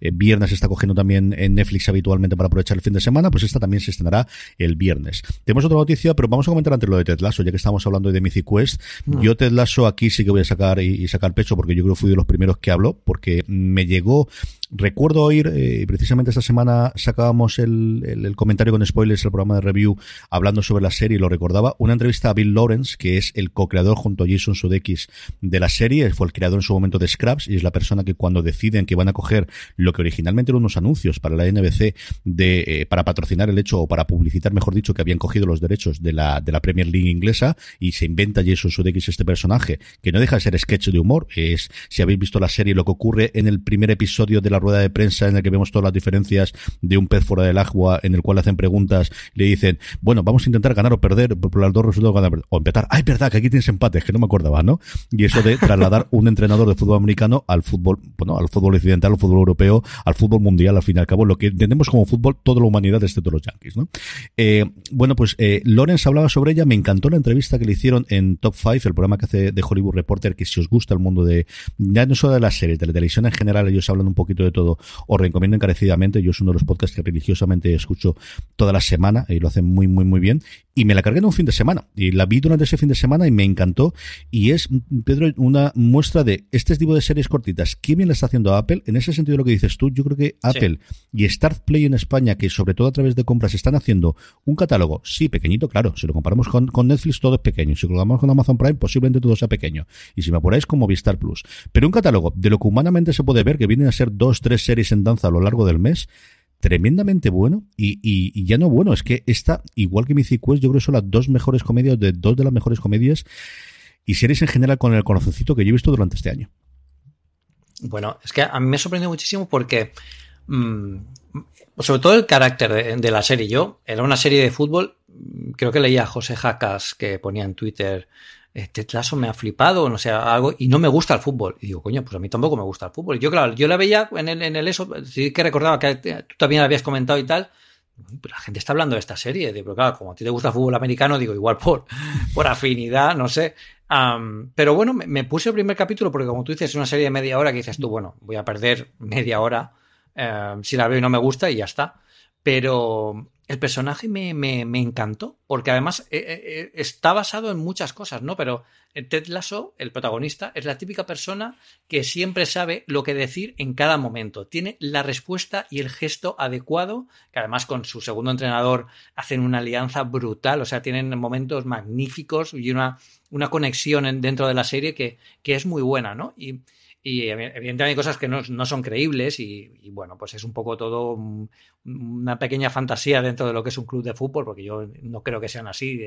eh, viernes está cogiendo también en Netflix habitualmente para aprovechar el fin de semana, pues esta también se estrenará el viernes. Tenemos otra noticia, pero vamos a comentar antes lo de Ted Lasso, ya que estamos hablando de Mythic Quest. Mm. Yo Ted Lasso aquí sí que voy a sacar y, sacar pecho porque yo creo que fui de los primeros que habló, porque me llegó Recuerdo oír, eh, precisamente esta semana sacábamos el, el, comentario con spoilers, el programa de review, hablando sobre la serie, lo recordaba, una entrevista a Bill Lawrence, que es el co-creador junto a Jason Sudeikis de la serie, fue el creador en su momento de Scraps y es la persona que cuando deciden que van a coger lo que originalmente eran unos anuncios para la NBC de, eh, para patrocinar el hecho o para publicitar, mejor dicho, que habían cogido los derechos de la, de la Premier League inglesa y se inventa Jason Sudeikis este personaje, que no deja de ser sketch de humor, es, si habéis visto la serie, lo que ocurre en el primer episodio de la rueda de prensa en la que vemos todas las diferencias de un pez fuera del agua, en el cual hacen preguntas, le dicen, bueno, vamos a intentar ganar o perder por las dos resultados, ganar o empatar. Ay, verdad, que aquí tienes empates, que no me acordaba, ¿no? Y eso de trasladar un entrenador de fútbol americano al fútbol, bueno, al fútbol occidental, al fútbol europeo, al fútbol mundial, al fin y al cabo, lo que entendemos como fútbol toda la humanidad, excepto los Yankees, ¿no? Eh, bueno, pues eh, Lorenz hablaba sobre ella, me encantó la entrevista que le hicieron en Top 5, el programa que hace de Hollywood Reporter, que si os gusta el mundo de, ya no solo de las series, de la televisión en general, ellos hablan un poquito de todo, os recomiendo encarecidamente, yo es uno de los podcasts que religiosamente escucho toda la semana y lo hacen muy, muy, muy bien, y me la cargué en un fin de semana, y la vi durante ese fin de semana y me encantó, y es, Pedro, una muestra de este tipo de series cortitas, ¿qué bien le está haciendo Apple? En ese sentido lo que dices tú, yo creo que Apple y Start Play en España, que sobre todo a través de compras están haciendo un catálogo, sí, pequeñito, claro, si lo comparamos con, con Netflix todo es pequeño, si lo comparamos con Amazon Prime posiblemente todo sea pequeño, y si me apuráis como Vistar Plus, pero un catálogo de lo que humanamente se puede ver, que vienen a ser dos, tres series en danza a lo largo del mes, tremendamente bueno y, ya no bueno, es que esta, igual que Mythic Quest, yo creo que son las dos mejores comedias, de dos de las mejores comedias y series en general con el corazoncito que yo he visto durante este año. Bueno, es que a mí me sorprendió muchísimo porque mmm, sobre todo el carácter de, la serie. Yo, era una serie de fútbol, creo que leía a José Jacas que ponía en Twitter, este Lasso me ha flipado, no sé, algo, y no me gusta el fútbol. Y digo, coño, pues a mí tampoco me gusta el fútbol. Yo, claro, yo la veía en el, eso, sí que recordaba que tú también habías comentado y tal. la gente está hablando de esta serie, pero claro, como a ti te gusta el fútbol americano, digo, igual por, por afinidad, no sé. pero bueno, me, puse el primer capítulo porque como tú dices, es una serie de media hora que dices tú, bueno, voy a perder media hora eh, si la veo y no me gusta y ya está. Pero el personaje me, encantó, porque además eh, eh, está basado en muchas cosas, ¿no? Pero Ted Lasso, el protagonista, es la típica persona que siempre sabe lo que decir en cada momento. Tiene la respuesta y el gesto adecuado, que además con su segundo entrenador hacen una alianza brutal, o sea, tienen momentos magníficos y una, una conexión dentro de la serie que, que es muy buena, ¿no? Y, y evidentemente hay cosas que no, son creíbles y, bueno, pues es un poco todo una pequeña fantasía dentro de lo que es un club de fútbol, porque yo no creo que sean así.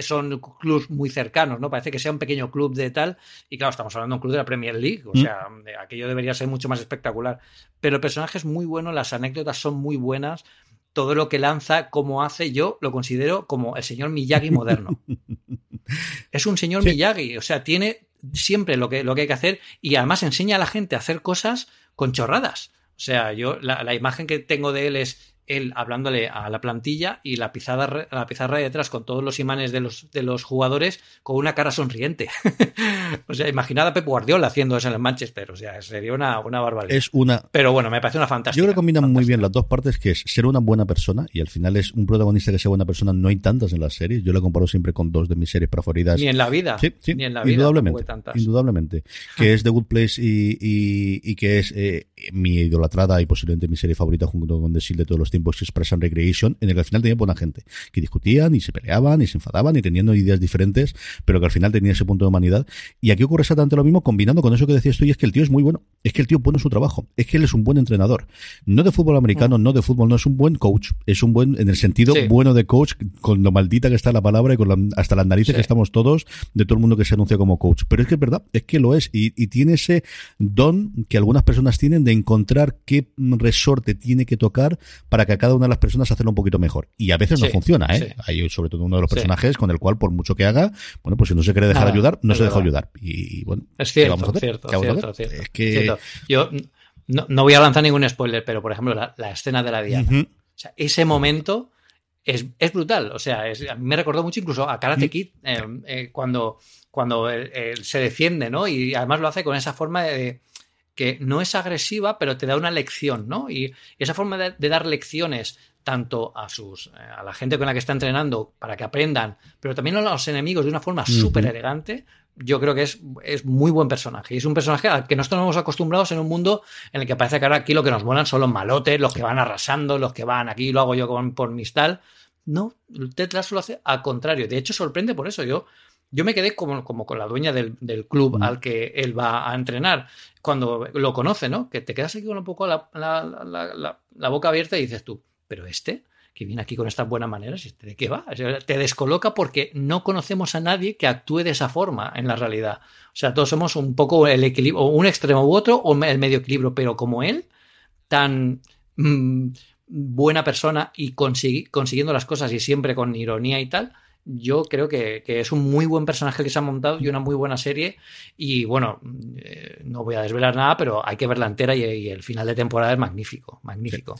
son clubes muy cercanos, ¿no? Parece que sea un pequeño club de tal. Y claro, estamos hablando de un club de la Premier League, o mm. sea, aquello debería ser mucho más espectacular. Pero el personaje es muy bueno, las anécdotas son muy buenas. Todo lo que lanza, como hace, yo lo considero como el señor Miyagi moderno. es un señor Miyagi, o sea, tiene siempre lo que, lo que hay que hacer y además enseña a la gente a hacer cosas con chorradas. O sea, yo la, la imagen que tengo de él es él hablándole a la plantilla y la pizarra, la pizarra de detrás con todos los imanes de los, de los jugadores con una cara sonriente. o sea, imaginad a Pep Guardiola haciendo eso en el Manchester. O sea, sería una, una barbaridad. Es una... Pero bueno, me parece una fantástica. Yo creo que combinan muy bien las dos partes, que es ser una buena persona y al final es un protagonista que sea buena persona. No hay tantas en las series. Yo la comparo siempre con dos de mis series preferidas. Ni en la vida. Sí, sí, Ni en la vida. Indudablemente. Indudablemente. que es The Good Place y, y, que es eh, mi idolatrada y posiblemente mi serie favorita junto con The Shield de todos los tiempos, que es Press and Recreation, en el que al final tenía buena gente, que discutían y se peleaban y se enfadaban y teniendo ideas diferentes, pero que al final tenía ese punto de humanidad. Y aquí ocurre exactamente lo mismo, combinando con eso que decías tú, y es que el tío es muy bueno, es que el tío pone su trabajo, es que él es un buen entrenador. No de fútbol americano, mm. no de fútbol, no es un buen coach, es un buen, en el sentido bueno de coach, con lo maldita que está la palabra y con hasta las narices que estamos todos, de todo el mundo que se anuncia como coach. Pero es que es verdad, es que lo es, y, y tiene ese don que algunas personas tienen de encontrar qué resorte tiene que tocar para que a cada una de las personas hacerlo un poquito mejor. Y a veces no funciona, ¿eh? Hay sobre todo uno de los personajes con el cual, por mucho que haga, bueno, pues si no se quiere dejar ayudar, no se deja ayudar. Y, bueno, es cierto, cierto, cierto, Es que... Yo no, voy a lanzar ningún spoiler, pero por ejemplo, la, escena de la diana. O sea, ese momento es, es brutal. O sea, a mí me recordó mucho incluso a Karate Kid eh, eh, cuando, cuando se defiende, ¿no? Y además lo hace con esa forma de que no es agresiva, pero te da una lección, ¿no? Y, esa forma de, dar lecciones tanto a sus eh, a la gente con la que está entrenando para que aprendan, pero también a los enemigos de una forma súper elegante, yo creo que es, es, muy buen personaje. Y es un personaje al que no estamos acostumbrados en un mundo en el que parece que ahora aquí lo que nos molan son los malotes, los que van arrasando, los que van aquí, lo hago yo con, por mis tal. No, Ted Lasso lo hace al contrario. De hecho, sorprende por eso. Yo yo me quedé como, como con la dueña del, club mm. al que él va a entrenar cuando lo conoce, ¿no? Que te quedas aquí con un poco la, la, boca abierta y dices tú, pero este que viene aquí con estas buenas maneras, ¿este ¿de qué va? te descoloca porque no conocemos a nadie que actúe de esa forma en la realidad. O sea, todos somos un poco el equilibrio, un extremo u otro, o el medio equilibrio, pero como él, tan mm, buena persona y consiguiendo las cosas y siempre con ironía y tal, yo creo que, es un muy buen personaje que se ha montado y una muy buena serie. Y bueno, eh, no voy a desvelar nada, pero hay que verla entera y, el final de temporada es magnífico, magnífico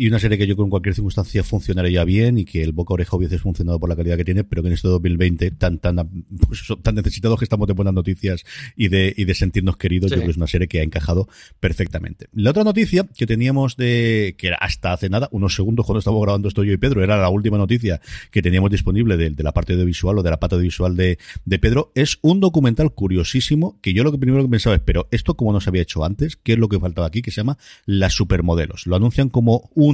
y una serie que yo creo que en cualquier circunstancia funcionaría bien y que el boca oreja hubiese funcionado por la calidad que tiene, pero que en este 2020 tan tan pues, tan necesitados que estamos de buenas noticias y de y de sentirnos queridos, yo creo que es una serie que ha encajado perfectamente. La otra noticia que teníamos de que era hasta hace nada, unos segundos cuando estábamos grabando esto yo y Pedro, era la última noticia que teníamos disponible de, de la parte de visual o de la pata de visual de, de Pedro, es un documental curiosísimo que yo lo que primero que pensaba es, pero esto como no se había hecho antes, ¿qué es lo que faltaba aquí? Que se llama Las Supermodelos. Lo anuncian como un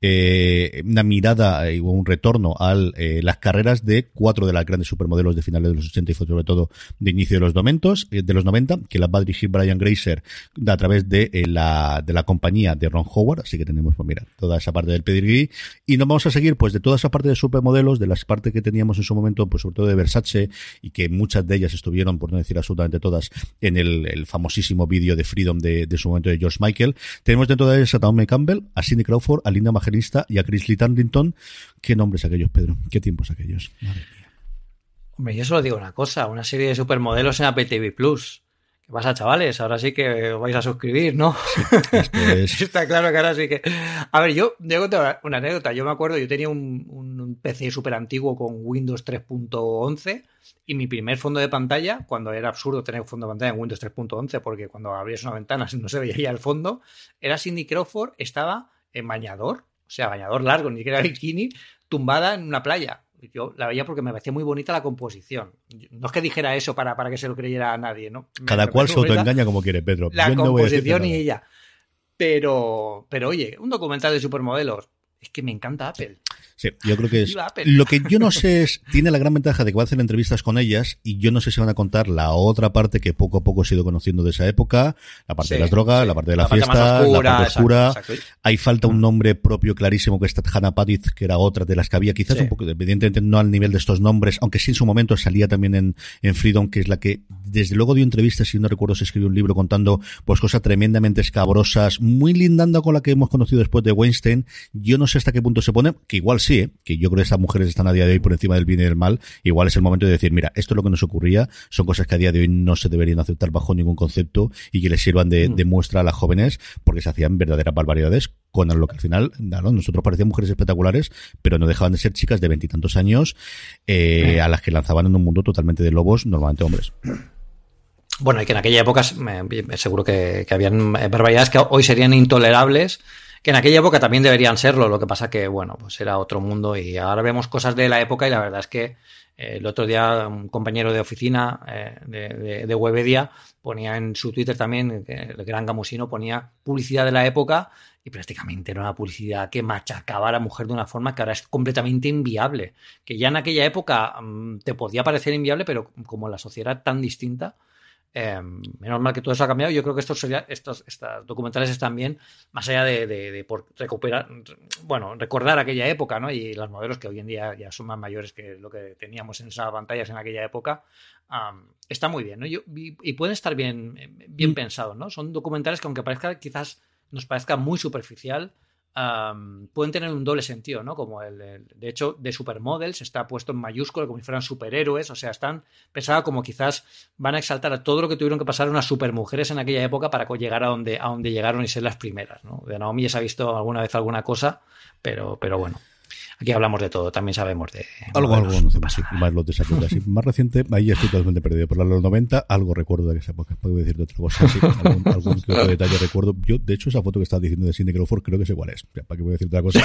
eh, una mirada o un retorno a eh, las carreras de cuatro de las grandes supermodelos de finales de los 80 y sobre todo de inicio de los momentos, eh, de los 90, que las va a dirigir Brian Grazer a través de la, de la compañía de Ron Howard, así que tenemos, pues mira, toda esa parte del pedigree y nos vamos a seguir pues de toda esa parte de supermodelos, de las partes que teníamos en su momento, pues sobre todo de Versace y que muchas de ellas estuvieron, por no decir absolutamente todas, en el, famosísimo vídeo de Freedom de, de, su momento de George Michael. Tenemos dentro de ellas a Naomi Campbell, a Cindy Crawford, a Linda Magelista y a Chris Lee ¿Qué nombres aquellos, Pedro? ¿Qué tiempos aquellos? Hombre, yo solo digo una cosa, una serie de supermodelos en Apple TV Plus. ¿Qué pasa, chavales? Ahora sí que os vais a suscribir, ¿no? Está claro que ahora sí que. A ver, yo digo una anécdota. Yo me acuerdo, yo tenía un, un PC súper antiguo con Windows 3.11 y mi primer fondo de pantalla, cuando era absurdo tener un fondo de pantalla en Windows 3.11, porque cuando abrías una ventana no se veía el fondo, era Cindy Crawford, estaba en bañador, o sea, bañador largo, ni siquiera bikini, tumbada en una playa. Yo la veía porque me parecía muy bonita la composición. No es que dijera eso para, para que se lo creyera a nadie, ¿no? Cada cual se autoengaña como quiere, Pedro. La composición y ella. Pero, pero oye, un documental de supermodelos. Es que me encanta Apple. Sí, yo creo que es. Lo que yo no sé es, tiene la gran ventaja de que va a hacer entrevistas con ellas y yo no sé si van a contar la otra parte que poco a poco he ido conociendo de esa época, la parte de las drogas, la parte de la, fiesta, la parte oscura. Hay falta un nombre propio clarísimo que es Hannah Padith, que era otra de las que había, quizás un poco, evidentemente no al nivel de estos nombres, aunque sí en su momento salía también en, en Freedom, que es la que desde luego dio entrevistas, si no recuerdo, se escribió un libro contando pues cosas tremendamente escabrosas, muy lindando con la que hemos conocido después de Weinstein. Yo no sé hasta qué punto se pone, que igual sí, ¿eh? que yo creo que estas mujeres están a día de hoy por encima del bien y del mal, igual es el momento de decir, mira, esto es lo que nos ocurría, son cosas que a día de hoy no se deberían aceptar bajo ningún concepto y que les sirvan de, mm. muestra a las jóvenes porque se hacían verdaderas barbaridades con lo que al final, claro, nosotros parecían mujeres espectaculares, pero no dejaban de ser chicas de veintitantos años eh, a las que lanzaban en un mundo totalmente de lobos, normalmente hombres. Bueno, y que en aquella época seguro que, que habían barbaridades que hoy serían intolerables que en aquella época también deberían serlo, lo que pasa que, bueno, pues era otro mundo y ahora vemos cosas de la época y la verdad es que eh, el otro día un compañero de oficina eh, de, de, Webedia ponía en su Twitter también, el gran gamusino, ponía publicidad de la época y prácticamente era una publicidad que machacaba a la mujer de una forma que ahora es completamente inviable. Que ya en aquella época mm, te podía parecer inviable, pero como la sociedad era tan distinta, eh, menos mal que todo eso ha cambiado. Yo creo que estos, estos, documentales están bien, más allá de, por recuperar, bueno, recordar aquella época, ¿no? Y los modelos que hoy en día ya son más mayores que lo que teníamos en esas pantallas en aquella época. está muy bien, ¿no? y, y, pueden estar bien, bien mm. pensados, ¿no? Son documentales que aunque parezca quizás nos parezca muy superficial, pueden tener un doble sentido, ¿no? Como el, de hecho, de supermodels está puesto en mayúsculo como si fueran superhéroes, o sea, están pensados como quizás van a exaltar a todo lo que tuvieron que pasar unas supermujeres en aquella época para llegar a donde, a donde llegaron y ser las primeras, ¿no? De Naomi ya se ha visto alguna vez alguna cosa, pero, pero bueno. Aquí hablamos de todo, también sabemos de. Algo, algo, no sé, más los de Más reciente, ahí estoy totalmente perdido. Por los 90, algo recuerdo de esa época. Puedo decirte otra cosa. algún, algún otro detalle recuerdo. Yo, de hecho, esa foto que estás diciendo de Cindy Crawford, creo que sé cuál es. ¿Para qué voy a decir otra cosa?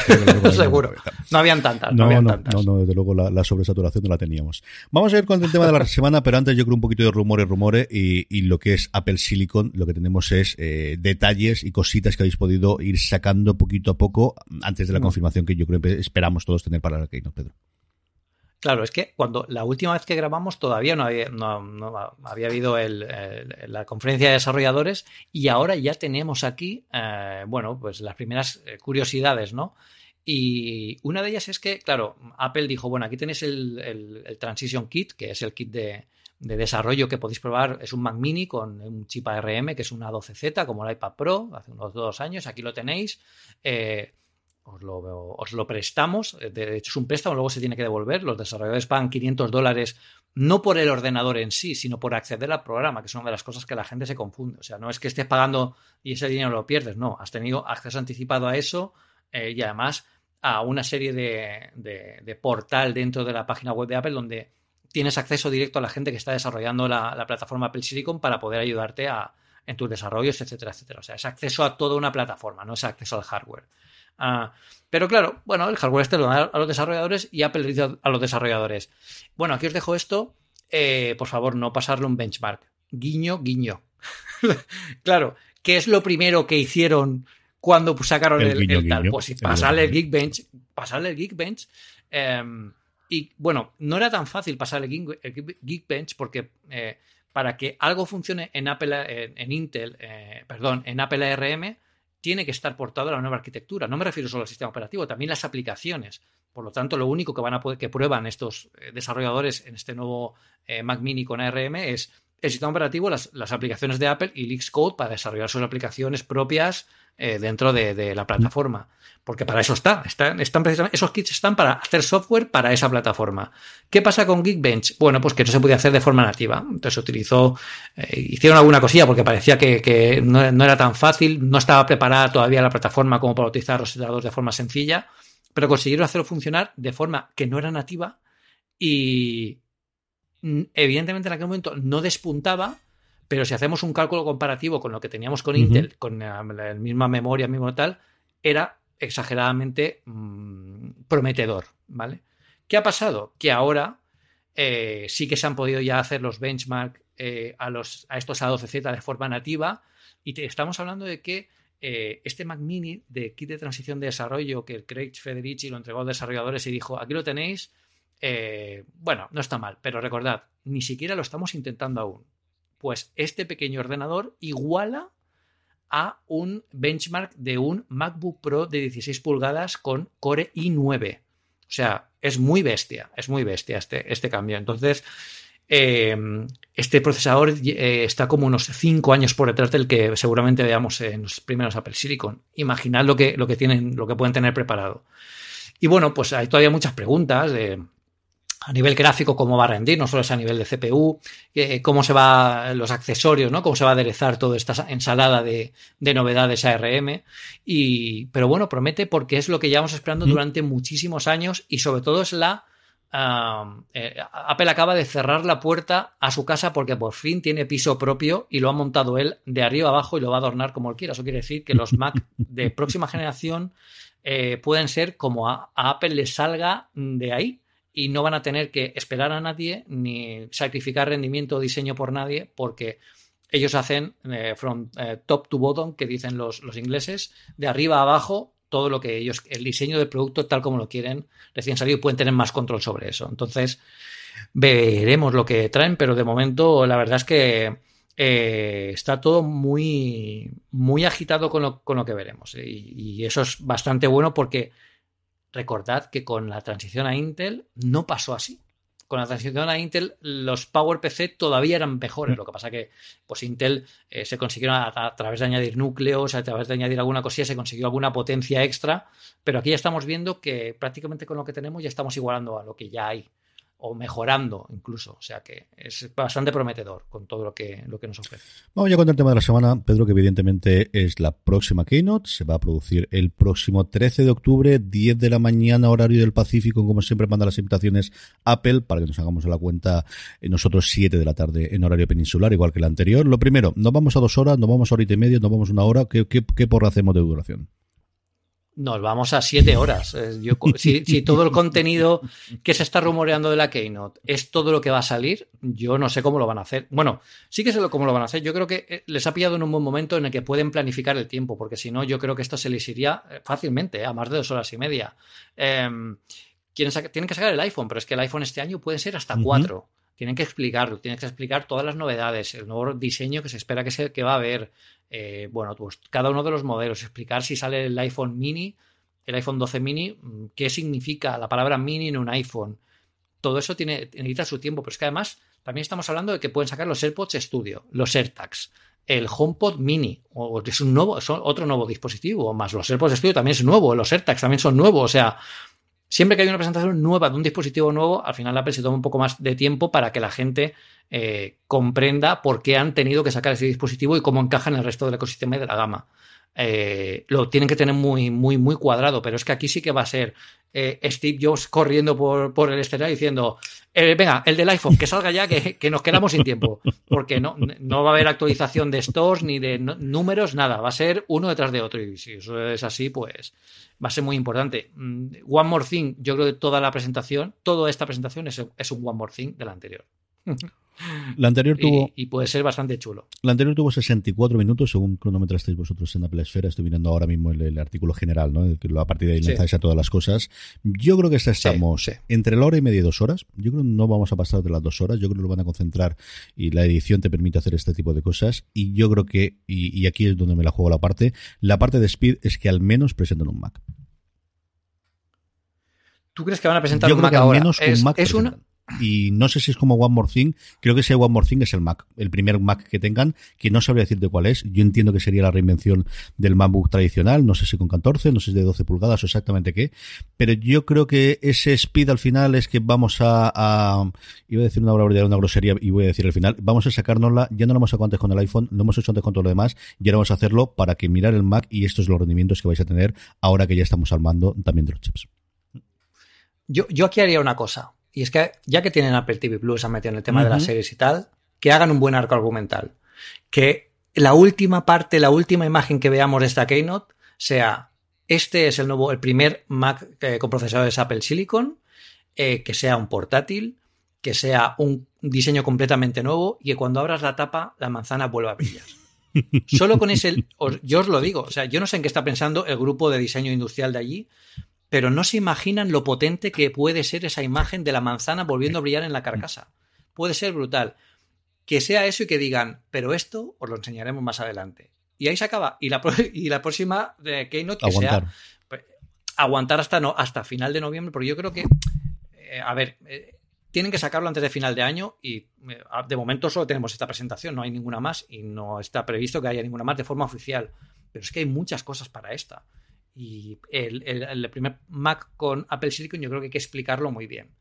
Seguro. No habían tantas. No, no, no, no, no, desde luego la, sobresaturación no la teníamos. Vamos a ir con el tema de la semana, pero antes yo creo un poquito de rumores, rumores y, y lo que es Apple Silicon. Lo que tenemos es eh, detalles y cositas que habéis podido ir sacando poquito a poco antes de la mm. confirmación que yo creo que esperamos todos tener para la que Pedro. Claro, es que cuando la última vez que grabamos todavía no había, no, había habido la conferencia de desarrolladores y ahora ya tenemos aquí, eh, bueno, pues las primeras eh, curiosidades, ¿no? Y una de ellas es que, claro, Apple dijo, bueno, aquí tenéis el, Transition Kit, que es el kit de, desarrollo que podéis probar es un Mac Mini con un chip ARM que es una 12Z como el iPad Pro, hace unos dos años, aquí lo tenéis. Eh, os lo, os lo, prestamos, de hecho es un préstamo, luego se tiene que devolver, los desarrolladores pagan 500 dólares no por el ordenador en sí, sino por acceder al programa, que es una de las cosas que la gente se confunde. O sea, no es que estés pagando y ese dinero lo pierdes, no, has tenido acceso anticipado a eso eh, y además a una serie de, de, portal dentro de la página web de Apple donde tienes acceso directo a la gente que está desarrollando la, plataforma Apple Silicon para poder ayudarte a, en tus desarrollos, etcétera, etcétera. O sea, es acceso a toda una plataforma, no es acceso al hardware. Ah, pero claro, bueno, el hardware este lo da a los desarrolladores y Apple le dice a los desarrolladores. Bueno, aquí os dejo esto. Eh, por favor, no pasarle un benchmark. Guiño, guiño. claro, ¿qué es lo primero que hicieron cuando sacaron el, tal? Pues pasarle el Geekbench, pasarle el Geekbench. Em, y bueno, no era tan fácil pasarle el Geekbench porque eh, para que algo funcione en Apple, en, Intel, eh, perdón, en Apple ARM, tiene que estar portado a la nueva arquitectura. No me refiero solo al sistema operativo, también las aplicaciones. Por lo tanto, lo único que van a poder, que prueban estos eh, desarrolladores en este nuevo eh, Mac Mini con ARM es el sistema operativo, las, aplicaciones de Apple y Xcode para desarrollar sus aplicaciones propias eh, dentro de, la plataforma. Porque para eso está. Están, están esos kits están para hacer software para esa plataforma. ¿Qué pasa con Geekbench? Bueno, pues que no se podía hacer de forma nativa. Entonces utilizó, hicieron alguna cosilla porque parecía que, no, era tan fácil, no estaba preparada todavía la plataforma como para utilizar los ordenadores de forma sencilla pero consiguieron hacerlo funcionar de forma que no era nativa y evidentemente en aquel momento no despuntaba, pero si hacemos un cálculo comparativo con lo que teníamos con Intel, con la, misma memoria, mismo tal, era exageradamente mm, prometedor, ¿vale? ¿Qué ha pasado? Que ahora eh, sí que se han podido ya hacer los benchmark eh, a, los, a estos A12Z de forma nativa y estamos hablando de que eh, este Mac Mini de kit de transición de desarrollo que Craig Federici lo entregó a los desarrolladores y dijo, aquí lo tenéis, eh, bueno, no está mal, pero recordad, ni siquiera lo estamos intentando aún. Pues este pequeño ordenador iguala a un benchmark de un MacBook Pro de 16 pulgadas con Core i9. O sea, es muy bestia, es muy bestia este, este cambio. Entonces, eh, este procesador eh, está como unos 5 años por detrás del que seguramente veamos en los primeros Apple Silicon. Imaginad lo que, lo que tienen, lo que pueden tener preparado. Y bueno, pues hay todavía muchas preguntas a nivel gráfico cómo va a rendir, no solo es a nivel de CPU, eh, cómo se va los accesorios, ¿no? Cómo se va a aderezar toda esta ensalada de, novedades ARM. Y, pero bueno, promete porque es lo que llevamos esperando durante muchísimos años y sobre todo es la eh, Apple acaba de cerrar la puerta a su casa porque por fin tiene piso propio y lo ha montado él de arriba abajo y lo va a adornar como él quiera. Eso quiere decir que los Mac de próxima generación eh, pueden ser como a, Apple le salga de ahí y no van a tener que esperar a nadie ni sacrificar rendimiento o diseño por nadie porque ellos hacen eh, from top to bottom, que dicen los, los ingleses, de arriba a abajo todo lo que ellos, el diseño del producto tal como lo quieren recién salido, pueden tener más control sobre eso. Entonces, veremos lo que traen, pero de momento la verdad es que eh, está todo muy, muy agitado con lo, con lo que veremos. y, eso es bastante bueno porque recordad que con la transición a Intel no pasó así con la transición a Intel, los PowerPC todavía eran mejores. Mm. Lo que pasa que pues Intel eh, se consiguieron a, través de añadir núcleos, a través de añadir alguna cosilla, se consiguió alguna potencia extra. Pero aquí ya estamos viendo que prácticamente con lo que tenemos ya estamos igualando a lo que ya hay o mejorando incluso. O sea que es bastante prometedor con todo lo que, lo que nos ofrece. Vamos ya con el tema de la semana, Pedro, que evidentemente es la próxima Keynote. Se va a producir el próximo 13 de octubre, 10 de la mañana, horario del Pacífico, como siempre manda las invitaciones Apple, para que nos hagamos la cuenta eh, nosotros 7 de la tarde en horario peninsular, igual que el anterior. Lo primero, nos vamos a dos horas, nos vamos a horita y media, nos vamos a una hora. ¿Qué, qué, qué porra hacemos de duración? Nos vamos a siete horas. Eh, si, todo el contenido que se está rumoreando de la Keynote es todo lo que va a salir, yo no sé cómo lo van a hacer. Bueno, sí que sé cómo lo van a hacer. Yo creo que eh, les ha pillado en un buen momento en el que pueden planificar el tiempo, porque si no, yo creo que esto se les iría eh, fácilmente, a más de dos horas y media. Em, tienen que sacar el iPhone, pero es que el iPhone este año puede ser hasta cuatro. Tienen que explicarlo, tienen que explicar todas las novedades, el nuevo diseño que se espera que, se, que va a haber, eh, bueno, pues cada uno de los modelos, explicar si sale el iPhone mini, el iPhone 12 mini, qué significa la palabra mini en un iPhone. Todo eso tiene, necesita su tiempo, pero es que además también estamos hablando de que pueden sacar los AirPods Studio, los AirTags, el HomePod Mini, o es un nuevo, otro nuevo dispositivo, más los AirPods Studio también es nuevo, los AirTags también son nuevos, o sea, siempre que hay una presentación nueva de un dispositivo nuevo, al final Apple se toma un poco más de tiempo para que la gente eh, comprenda por qué han tenido que sacar ese dispositivo y cómo encaja en el resto del ecosistema y de la gama. Eh, lo tienen que tener muy, muy, muy cuadrado, pero es que aquí sí que va a ser eh, Steve Jobs corriendo por, por el escenario diciendo, eh, venga, el del iPhone, que salga ya, que, que, nos quedamos sin tiempo, porque no, no va a haber actualización de stores ni de números, nada, va a ser uno detrás de otro, y si eso es así, pues va a ser muy importante. Mm, One More Thing, yo creo que toda la presentación, toda esta presentación es, es un One More Thing de la anterior. La anterior tuvo. Y, puede ser bastante chulo. La anterior tuvo 64 minutos, según cronometrasteis vosotros en Apple Esfera. Estoy mirando ahora mismo el, artículo general, ¿no? Que a partir de ahí lanzáis a todas las cosas. Yo creo que esta estamos entre la hora y media y dos horas. Yo creo que no vamos a pasar de las dos horas. Yo creo que lo van a concentrar y la edición te permite hacer este tipo de cosas. Y yo creo que, y, aquí es donde me la juego la parte, la parte de Speed es que al menos presenten un Mac. ¿Tú crees que van a presentar un Mac ahora? Menos un Mac es una y no sé si es como One More Thing, creo que ese One More Thing es el Mac, el primer Mac que tengan, que no sabría decirte cuál es, yo entiendo que sería la reinvención del MacBook tradicional, no sé si con 14, no sé si de 12 pulgadas o exactamente qué, pero yo creo que ese speed al final es que vamos a, iba a decir una una grosería y voy a decir al final, vamos a sacárnosla, ya no lo hemos sacado antes con el iPhone, lo hemos hecho antes con todo lo demás, y ahora vamos a hacerlo para que mirar el Mac y estos los rendimientos que vais a tener ahora que ya estamos armando también de los chips. Yo, yo aquí haría una cosa. Y es que ya que tienen Apple TV Plus, han metido en el tema de las series y tal, que hagan un buen arco argumental. Que la última parte, la última imagen que veamos de esta Keynote sea este es el nuevo, el primer Mac eh, con procesadores Apple Silicon, eh, que sea un portátil, que sea un diseño completamente nuevo y que cuando abras la tapa la manzana vuelva a brillar. Solo con ese, yo os lo digo, o sea, yo no sé en qué está pensando el grupo de diseño industrial de allí, pero no se imaginan lo potente que puede ser esa imagen de la manzana volviendo a brillar en la carcasa. Puede ser brutal. Que sea eso y que digan, pero esto os lo enseñaremos más adelante. Y ahí se acaba. Y la, y la próxima de Keynote que sea pues, aguantar hasta, no, hasta final de noviembre, porque yo creo que, eh, a ver, eh, tienen que sacarlo antes de final de año y eh, de momento solo tenemos esta presentación, no hay ninguna más y no está previsto que haya ninguna más de forma oficial. Pero es que hay muchas cosas para esta. Y el, primer Mac con Apple Silicon yo creo que hay que explicarlo muy bien.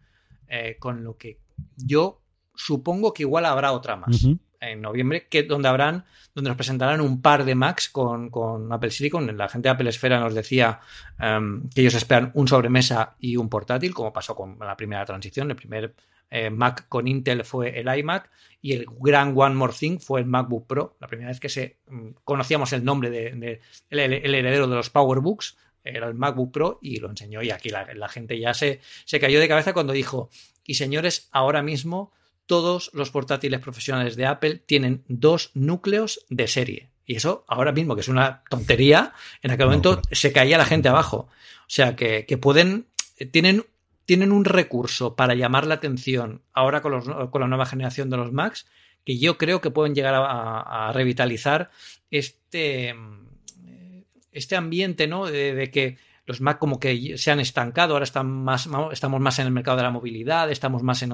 Eh, con lo que yo supongo que igual habrá otra más en noviembre, que donde habrán, donde nos presentarán un par de Macs con, con Apple Silicon. La gente de Apple Esfera nos decía em, que ellos esperan un sobremesa y un portátil, como pasó con la primera transición, el primer eh, Mac con Intel fue el iMac y el gran One More Thing fue el MacBook Pro. La primera vez que se mm, conocíamos el nombre de, el, heredero de los PowerBooks era el MacBook Pro y lo enseñó y aquí la, gente ya se, se cayó de cabeza cuando dijo, y señores, ahora mismo todos los portátiles profesionales de Apple tienen dos núcleos de serie. Y eso ahora mismo, que es una tontería, en aquel momento se caía la gente abajo. O sea que, que pueden, tienen tienen un recurso para llamar la atención ahora con, la nueva generación de los Macs que yo creo que pueden llegar a, revitalizar este, este ambiente, ¿no? De, que los Mac como que se han estancado, ahora están más, estamos más en el mercado de la movilidad, estamos más en,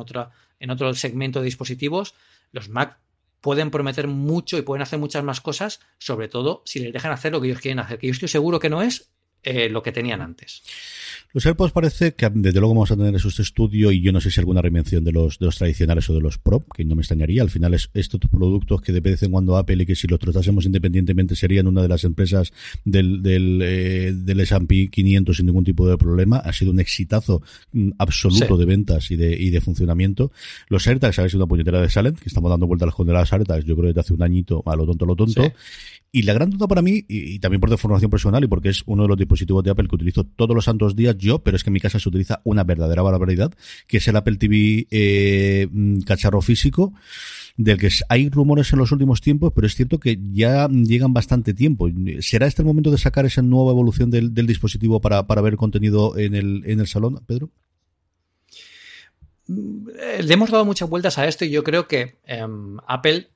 en otro segmento de dispositivos. Los Mac pueden prometer mucho y pueden hacer muchas más cosas, sobre todo si les dejan hacer lo que ellos quieren hacer, que yo estoy seguro que no es eh, lo que tenían antes. Los AirPods parece que desde luego vamos a tener esos estudio y yo no sé si alguna reinvención de los, de los tradicionales o de los Pro, que no me extrañaría. Al final es estos productos que de vez en cuando Apple y que si los tratásemos independientemente serían una de las empresas del, del, eh, del S&P 500 sin ningún tipo de problema. Ha sido un exitazo mm, absoluto de ventas y de, y de funcionamiento. Los AirTags, sido una puñetera de Salent, que estamos dando vueltas con las AirTags, yo creo desde hace un añito, a lo tonto, a lo tonto. Y la gran duda para mí, y, también por deformación personal y porque es uno de los dispositivos de Apple que utilizo todos los santos días yo, pero es que en mi casa se utiliza una verdadera barbaridad, que es el Apple TV eh, mm, cacharro físico del que hay rumores en los últimos tiempos, pero es cierto que ya llegan bastante tiempo. ¿Será este el momento de sacar esa nueva evolución del, dispositivo para, para, ver contenido en el, en el salón, Pedro? Eh, le hemos dado muchas vueltas a esto y yo creo que em, Apple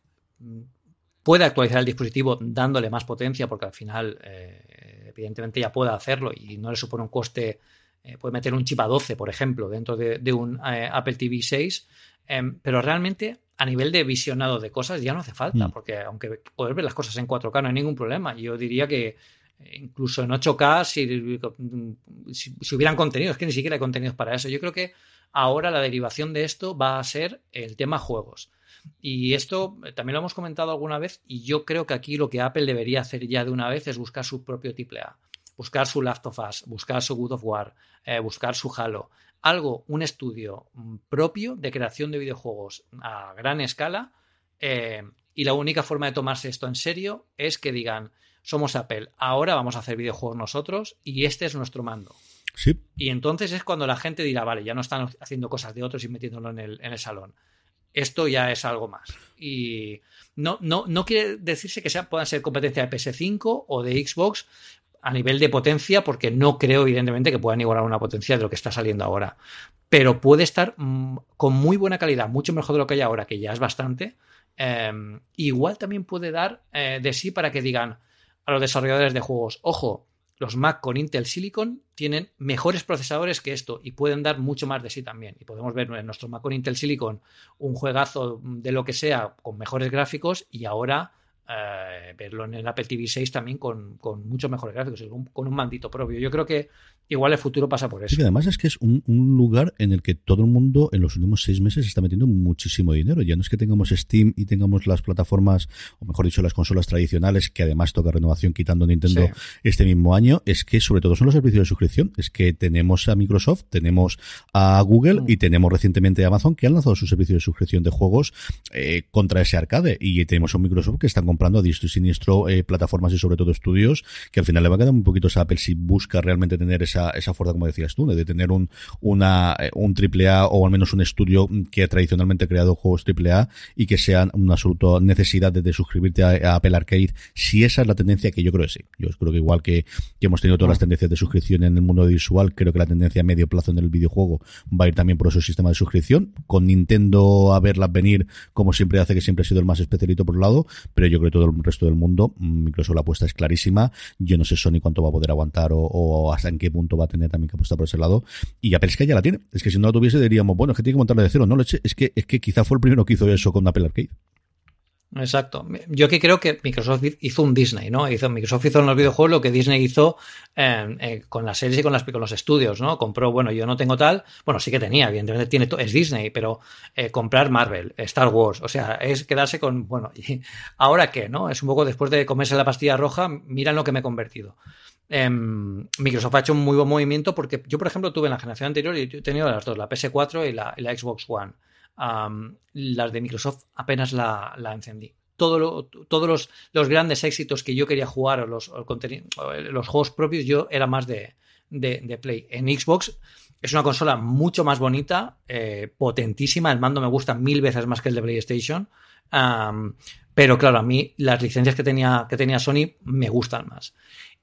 puede actualizar el dispositivo dándole más potencia, porque al final, eh, evidentemente, ya puede hacerlo y no le supone un coste eh, puede meter un chip a 12, por ejemplo, dentro de, un eh, Apple TV 6, em, pero realmente a nivel de visionado de cosas ya no hace falta, mm. porque aunque poder ver las cosas en 4K no hay ningún problema. Yo diría que incluso en 8K, si, si, hubieran contenidos, que ni siquiera hay contenidos para eso. Yo creo que ahora la derivación de esto va a ser el tema juegos. Y esto eh, también lo hemos comentado alguna vez y yo creo que aquí lo que Apple debería hacer ya de una vez es buscar su propio AAA buscar su Last of Us, buscar su Good of War, eh, buscar su Halo. Algo, un estudio mm, propio de creación de videojuegos a gran escala. Eh, y la única forma de tomarse esto en serio es que digan, somos Apple, ahora vamos a hacer videojuegos nosotros y este es nuestro mando. Y entonces es cuando la gente dirá, vale, ya no están haciendo cosas de otros y metiéndolo en el, en el salón. Esto ya es algo más. Y no, no, no quiere decirse que sea, puedan ser competencia de PS5 o de Xbox, a nivel de potencia, porque no creo, evidentemente, que puedan igualar una potencia de lo que está saliendo ahora. Pero puede estar mm, con muy buena calidad, mucho mejor de lo que hay ahora, que ya es bastante. Em, igual también puede dar eh, de sí para que digan a los desarrolladores de juegos, ojo, los Mac con Intel Silicon tienen mejores procesadores que esto y pueden dar mucho más de sí también. Y podemos ver en nuestro Mac con Intel Silicon un juegazo de lo que sea con mejores gráficos y ahora eh, verlo en el Apple TV 6 también con, con muchos mejores gráficos, con un maldito propio. Yo creo que igual el futuro pasa por eso. y además es que es un, lugar en el que todo el mundo en los últimos seis meses está metiendo muchísimo dinero. Ya no es que tengamos Steam y tengamos las plataformas, o mejor dicho, las consolas tradicionales, que además toca renovación quitando Nintendo este mismo año, es que sobre todo son los servicios de suscripción. Es que tenemos a Microsoft, tenemos a Google mm. y tenemos recientemente a Amazon que han lanzado su servicio de suscripción de juegos eh, contra ese arcade. Y tenemos a Microsoft que están comprando a distro y siniestro eh, plataformas y sobre todo estudios, que al final le va a quedar un poquito a Apple si busca realmente tener esa, esa fuerza, como decías tú, de tener un, una, eh, un triple A o al menos un estudio que ha tradicionalmente creado juegos triple A y que sean una absoluta necesidad de, suscribirte a, Apple Arcade, si esa es la tendencia que yo creo que sí. Yo creo que igual que, que hemos tenido todas las tendencias de suscripción en el mundo visual, creo que la tendencia a medio plazo en el videojuego va a ir también por esos sistemas de suscripción, con Nintendo a verlas venir como siempre hace, que siempre ha sido el más especialito por un lado, pero yo creo que todo el resto del mundo, Microsoft la apuesta es clarísima, yo no sé Sony cuánto va a poder aguantar o, hasta en qué punto va a tener también que apostar por ese lado, y Apple es que ya la tiene, es que si no la tuviese diríamos, bueno, es que tiene que montarla de cero, no, es que, es que quizá fue el primero que hizo eso con Apple Arcade. Exacto. Yo aquí creo que Microsoft hizo un Disney, ¿no? Hizo, Microsoft hizo en los videojuegos lo que Disney hizo eh, eh, con las series y con, las, con los estudios, ¿no? Compró, bueno, yo no tengo tal, bueno, sí que tenía, evidentemente tiene es Disney, pero eh, comprar Marvel, Star Wars, o sea, es quedarse con, bueno, ahora qué, ¿no? Es un poco después de comerse la pastilla roja, miran lo que me he convertido. Em, Microsoft ha hecho un muy buen movimiento porque yo, por ejemplo, tuve en la generación anterior y he tenido las dos, la PS4 y la, Xbox One las de Microsoft apenas la, encendí. Todo todos los, los, grandes éxitos que yo quería jugar o los, los juegos propios, yo era más de, de, Play. En Xbox es una consola mucho más bonita, eh, potentísima. El mando me gusta mil veces más que el de PlayStation. pero claro, a mí las licencias que tenía, que tenía Sony me gustan más.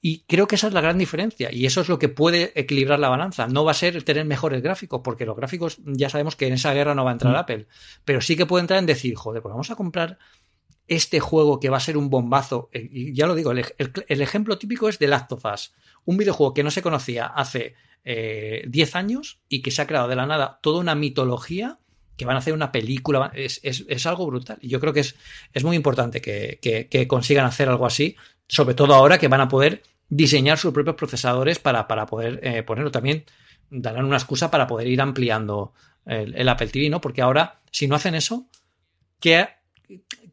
Y creo que esa es la gran diferencia y eso es lo que puede equilibrar la balanza. No va a ser tener mejores gráficos, porque los gráficos ya sabemos que en esa guerra no va a entrar mm. Apple, pero sí que puede entrar en decir, joder, pues vamos a comprar este juego que va a ser un bombazo. Eh, y ya lo digo, el, ejemplo típico es de Last of Us, un videojuego que no se conocía hace 10 eh, años y que se ha creado de la nada toda una mitología que van a hacer una película, es, algo brutal. Y yo creo que es, es muy importante que, que, consigan hacer algo así, sobre todo ahora que van a poder diseñar sus propios procesadores para, para poder eh, ponerlo. También darán una excusa para poder ir ampliando el, Apple TV, ¿no? Porque ahora, si no hacen eso, ¿qué,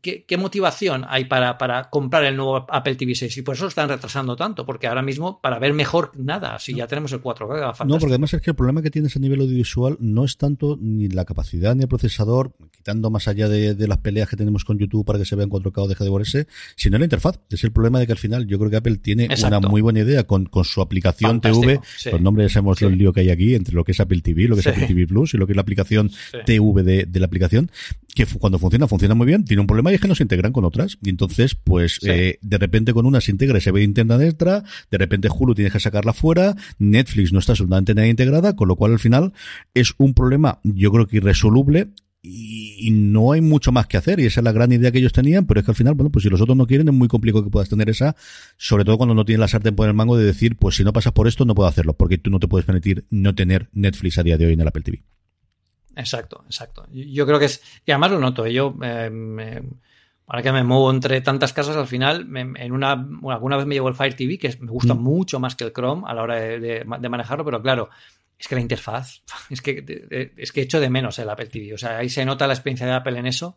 qué, motivación hay para, para, comprar el nuevo Apple TV 6? Y por eso lo están retrasando tanto, porque ahora mismo para ver mejor nada, si ya tenemos el 4K. No, porque además es que el problema que tienes a nivel audiovisual no es tanto ni la capacidad ni el procesador, quitando más allá de, las peleas que tenemos con YouTube para que se vea en 4K o deje de verse, sino la interfaz. Es el problema de que al final yo creo que Apple tiene una muy buena idea con, su aplicación TV. Los nombres sabemos el lío que hay aquí entre lo que es Apple TV, lo que es Apple TV Plus y lo que es la aplicación TV de, de la aplicación que cuando funciona, funciona muy bien, tiene un problema y es que no se integran con otras. Y entonces, pues, eh, de repente con una se integra y se ve intenta extra, de repente Hulu tienes que sacarla fuera, Netflix no está absolutamente nada integrada, con lo cual al final es un problema, yo creo que irresoluble y, no hay mucho más que hacer y esa es la gran idea que ellos tenían, pero es que al final, bueno, pues si los otros no quieren es muy complicado que puedas tener esa, sobre todo cuando no tienes la sartén por el mango de decir, pues si no pasas por esto no puedo hacerlo, porque tú no te puedes permitir no tener Netflix a día de hoy en el Apple TV. Exacto, exacto. Yo creo que es, y además lo noto, yo eh, ahora que me muevo entre tantas casas, al final, en una, alguna vez me llevo el Fire TV, que me gusta mm. mucho más que el Chrome a la hora de manejarlo, pero claro, es que la interfaz, es que, es que echo de menos el Apple TV. O sea, ahí se nota la experiencia de Apple en eso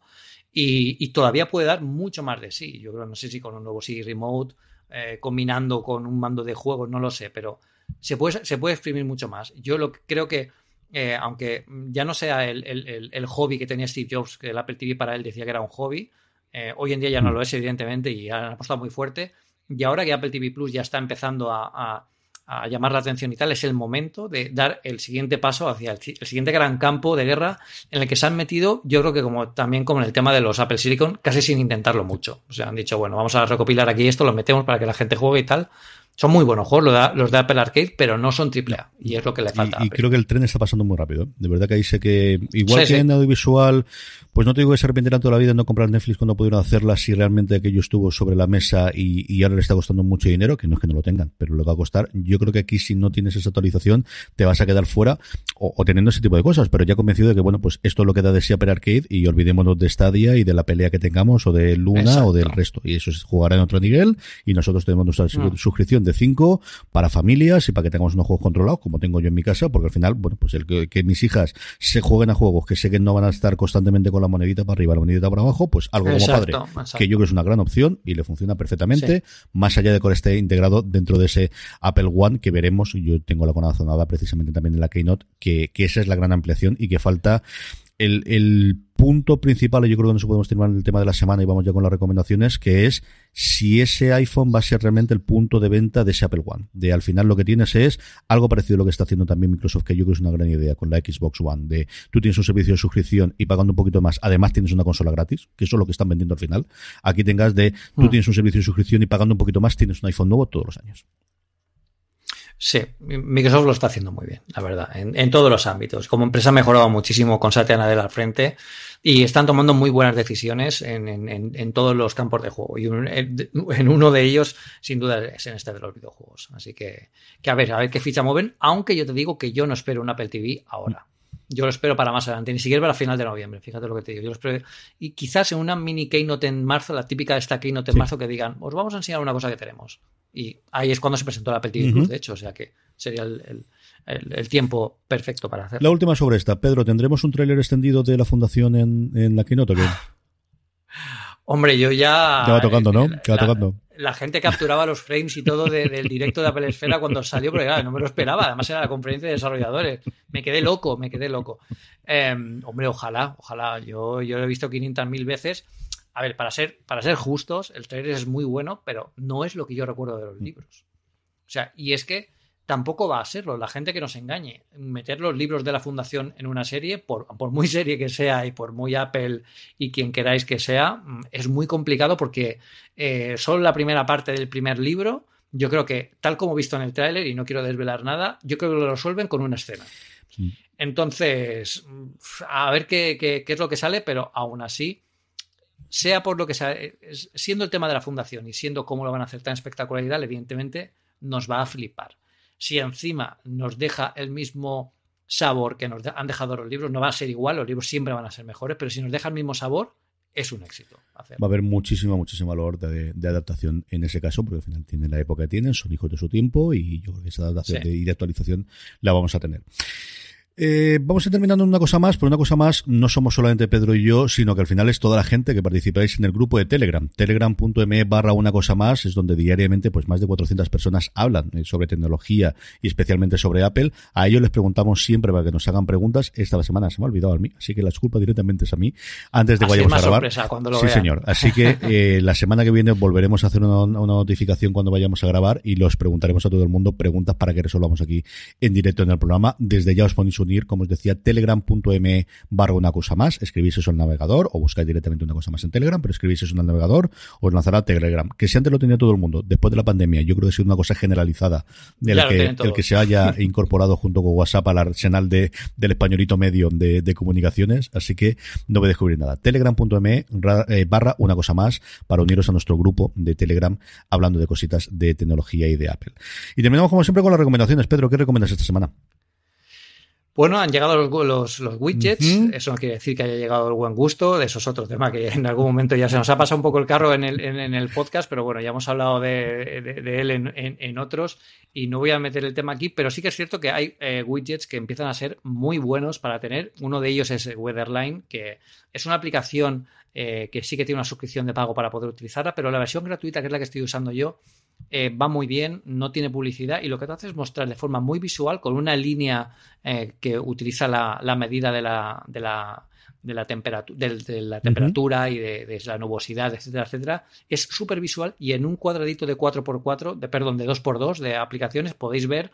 y, todavía puede dar mucho más de sí. Yo creo, no sé si con un nuevo sí Remote, eh, combinando con un mando de juegos, no lo sé, pero se puede, se puede exprimir mucho más. Yo lo creo que, eh, aunque ya no sea el, hobby que tenía Steve Jobs, que el Apple TV para él decía que era un hobby, eh, hoy en día ya no mm. lo es, evidentemente, y han apostado muy fuerte. Y ahora que Apple TV Plus ya está empezando a a llamar la atención y tal, es el momento de dar el siguiente paso hacia el, siguiente gran campo de guerra en el que se han metido, yo creo que como también como en el tema de los Apple Silicon, casi sin intentarlo mucho. O sea, han dicho, bueno, vamos a recopilar aquí esto, lo metemos para que la gente juegue y tal. Son muy buenos juegos los de, Apple Arcade, pero no son AAA. Y es lo que le falta. Y, creo que el tren está pasando muy rápido. De verdad que ahí sé que, igual que en audiovisual, pues no te digo que se arrepentirán toda la vida de no comprar Netflix cuando pudieron hacerla si realmente aquello estuvo sobre la mesa y, ahora le está costando mucho dinero, que no es que no lo tengan, pero lo va a costar. Yo creo que aquí si no tienes esa actualización te vas a quedar fuera o, teniendo ese tipo de cosas, pero ya convencido de que, bueno, pues esto es lo que da de sí Apple Arcade y olvidémonos de Stadia y de la pelea que tengamos o de Luna o del resto. Y eso es jugar en otro nivel y nosotros tenemos nuestra mm. suscripción de 5 para familias y para que tengamos unos juegos controlados, como tengo yo en mi casa, porque al final, bueno, pues el que, mis hijas se jueguen a juegos que sé que no van a estar constantemente con la monedita para arriba, la monedita para abajo, pues algo como padre, que yo creo que es una gran opción y le funciona perfectamente, más allá de que esté integrado dentro de ese Apple One que veremos, yo tengo la conazonada precisamente también en la Keynote, que, que esa es la gran ampliación y que falta el, el punto principal, y yo creo que nos podemos terminar el tema de la semana y vamos ya con las recomendaciones, que es si ese iPhone va a ser realmente el punto de venta de ese Apple One. De al final lo que tienes es algo parecido a lo que está haciendo también Microsoft, que yo creo que es una gran idea con la Xbox One, de tú tienes un servicio de suscripción y pagando un poquito más, además tienes una consola gratis, que eso es lo que están vendiendo al final. Aquí tengas de tú mm. tienes un servicio de suscripción y pagando un poquito más tienes un iPhone nuevo todos los años. Sí, Microsoft lo está haciendo muy bien, la verdad, en, todos los ámbitos. Como empresa ha mejorado muchísimo con Satya Nadella al frente y están tomando muy buenas decisiones en, todos los campos de juego. Y en uno de ellos, sin duda, es en este de los videojuegos. Así que, que a ver, a ver qué ficha mueven, aunque yo te digo que yo no espero un Apple TV ahora. Yo lo espero para más adelante, ni siquiera para final de noviembre, fíjate lo que te digo. Yo lo espero, y quizás en una mini Keynote en marzo, la típica de esta Keynote en marzo, que digan, os vamos a enseñar una cosa que tenemos. Y ahí es cuando se presentó la Apple TV de hecho, o sea que sería el, tiempo perfecto para hacerlo. La última sobre esta, Pedro, ¿tendremos un tráiler extendido de la fundación en, en la Keynote? Hombre, yo ya. Te va tocando, ¿no? Te va tocando. La gente capturaba los frames y todo del directo de Apple Esfera cuando salió, pero claro, no me lo esperaba. Además, era la conferencia de desarrolladores. Me quedé loco, me quedé loco. Em, hombre, ojalá, ojalá. Yo, yo lo he visto 500.000 veces a ver, para ser, para ser justos, el trailer es muy bueno, pero no es lo que yo recuerdo de los mm. libros. O sea, y es que tampoco va a serlo. La gente que nos engañe, meter los libros de la fundación en una serie, por, muy serie que sea y por muy Apple y quien queráis que sea, mm, es muy complicado porque eh, solo la primera parte del primer libro, yo creo que, tal como visto en el tráiler, y no quiero desvelar nada, yo creo que lo resuelven con una escena. Entonces, a ver qué, qué, es lo que sale, pero aún así, sea por lo que sea, eh, siendo el tema de la fundación y siendo cómo lo van a hacer tan espectacularidad, evidentemente nos va a flipar. Si encima nos deja el mismo sabor que nos han dejado los libros, no va a ser igual, los libros siempre van a ser mejores, pero si nos deja el mismo sabor, es un éxito. Va a haber muchísimo, muchísimo valor de, adaptación en ese caso, porque al final tienen la época que tienen, son hijos de su tiempo y yo creo que esa adaptación y de actualización la vamos a tener. Eh, vamos a terminar una cosa más, pero una cosa más no somos solamente Pedro y yo, sino que al final es toda la gente que participáis en el grupo de Telegram. Telegram.me barra una cosa más es donde diariamente pues más de 400 personas hablan eh, sobre tecnología y especialmente sobre Apple. A ellos les preguntamos siempre para que nos hagan preguntas. Esta semana se me ha olvidado a mí, así que la disculpa directamente es a mí antes de que vayamos a grabar. sí, señor. Así que eh, la semana que viene volveremos a hacer una, una notificación cuando vayamos a grabar y los preguntaremos a todo el mundo preguntas para que resolvamos aquí en directo en el programa. Desde ya os ponéis un unir, como os decía, telegram.me barra una cosa más, escribís eso en el navegador o buscáis directamente una cosa más en Telegram, pero escribís eso en el navegador, os lanzará Telegram, que si antes lo tenía todo el mundo, después de la pandemia, yo creo que ha sido una cosa generalizada, del que, el que se haya incorporado junto con WhatsApp al arsenal de, del españolito medio de, de comunicaciones, así que no voy a descubrir nada. Telegram.me eh, barra una cosa más para uniros a nuestro grupo de Telegram hablando de cositas de tecnología y de Apple. Y terminamos como siempre con las recomendaciones. Pedro, ¿qué recomiendas esta semana? Bueno, han llegado los, los, widgets, eso no quiere decir que haya llegado el buen gusto, de eso es otro tema que en algún momento ya se nos ha pasado un poco el carro en el, en, el podcast, pero bueno, ya hemos hablado de, de, él en, en, otros y no voy a meter el tema aquí, pero sí que es cierto que hay eh, widgets que empiezan a ser muy buenos para tener. Uno de ellos es Weatherline, que es una aplicación eh, que sí que tiene una suscripción de pago para poder utilizarla, pero la versión gratuita, que es la que estoy usando yo, eh, va muy bien, no tiene publicidad y lo que te hace es mostrar de forma muy visual con una línea eh, que utiliza la, medida de la, de la, de la, temperatura, de, la temperatura y de, la nubosidad, etcétera, etcétera. Es súper visual y en un cuadradito de 4x4, de, perdón, de 2x2 de aplicaciones podéis ver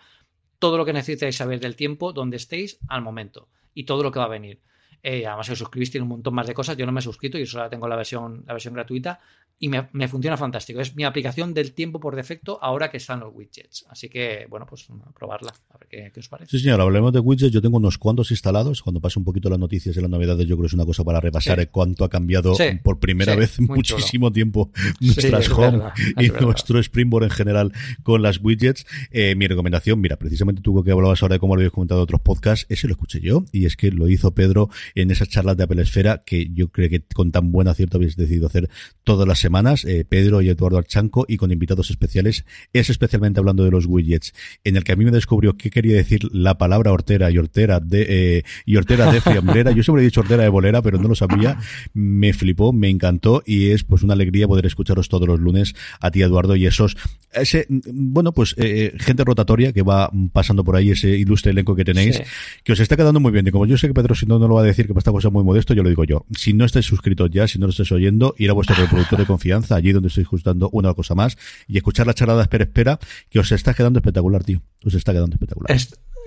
todo lo que necesitáis saber del tiempo, donde estéis al momento y todo lo que va a venir. Eh, además, si os suscribís, tiene un montón más de cosas. Yo no me he suscrito y solo tengo la versión, la versión gratuita y me, funciona fantástico. Es mi aplicación del tiempo por defecto ahora que están los widgets. Así que, bueno, pues a probarla, a ver qué, os parece. Sí, señor, hablemos de widgets. Yo tengo unos cuantos instalados. Cuando pase un poquito las noticias y las novedades, yo creo que es una cosa para repasar cuánto ha cambiado por primera vez en muchísimo tiempo nuestras home y nuestro Springboard en general con las widgets. Eh, mi recomendación, mira, precisamente tú que hablabas ahora de cómo lo habías comentado en otros podcasts, ese lo escuché yo y es que lo hizo Pedro en esas charlas de Apple Esfera que yo creo que con tan buen acierto habéis decidido hacer todas las semanas, eh, Pedro y Eduardo Archanco, y con invitados especiales, es especialmente hablando de los widgets, en el que a mí me descubrió qué quería decir la palabra hortera y hortera de, eh, y hortera de fiambrera. Yo siempre he dicho hortera de bolera, pero no lo sabía. Me flipó, me encantó y es pues una alegría poder escucharos todos los lunes a ti, Eduardo, y esos, ese, bueno, pues eh, gente rotatoria que va pasando por ahí, ese ilustre elenco que tenéis, que os está quedando muy bien. Y como yo sé que Pedro si no, no lo va a decir, que esta cosa muy modesto, yo lo digo yo. Si no estáis suscritos ya, si no lo estáis oyendo, ir a vuestro reproductor de confianza, allí donde estáis gustando una cosa más, y escuchar la charlada espera, espera, que os está quedando espectacular, tío. Os está quedando espectacular.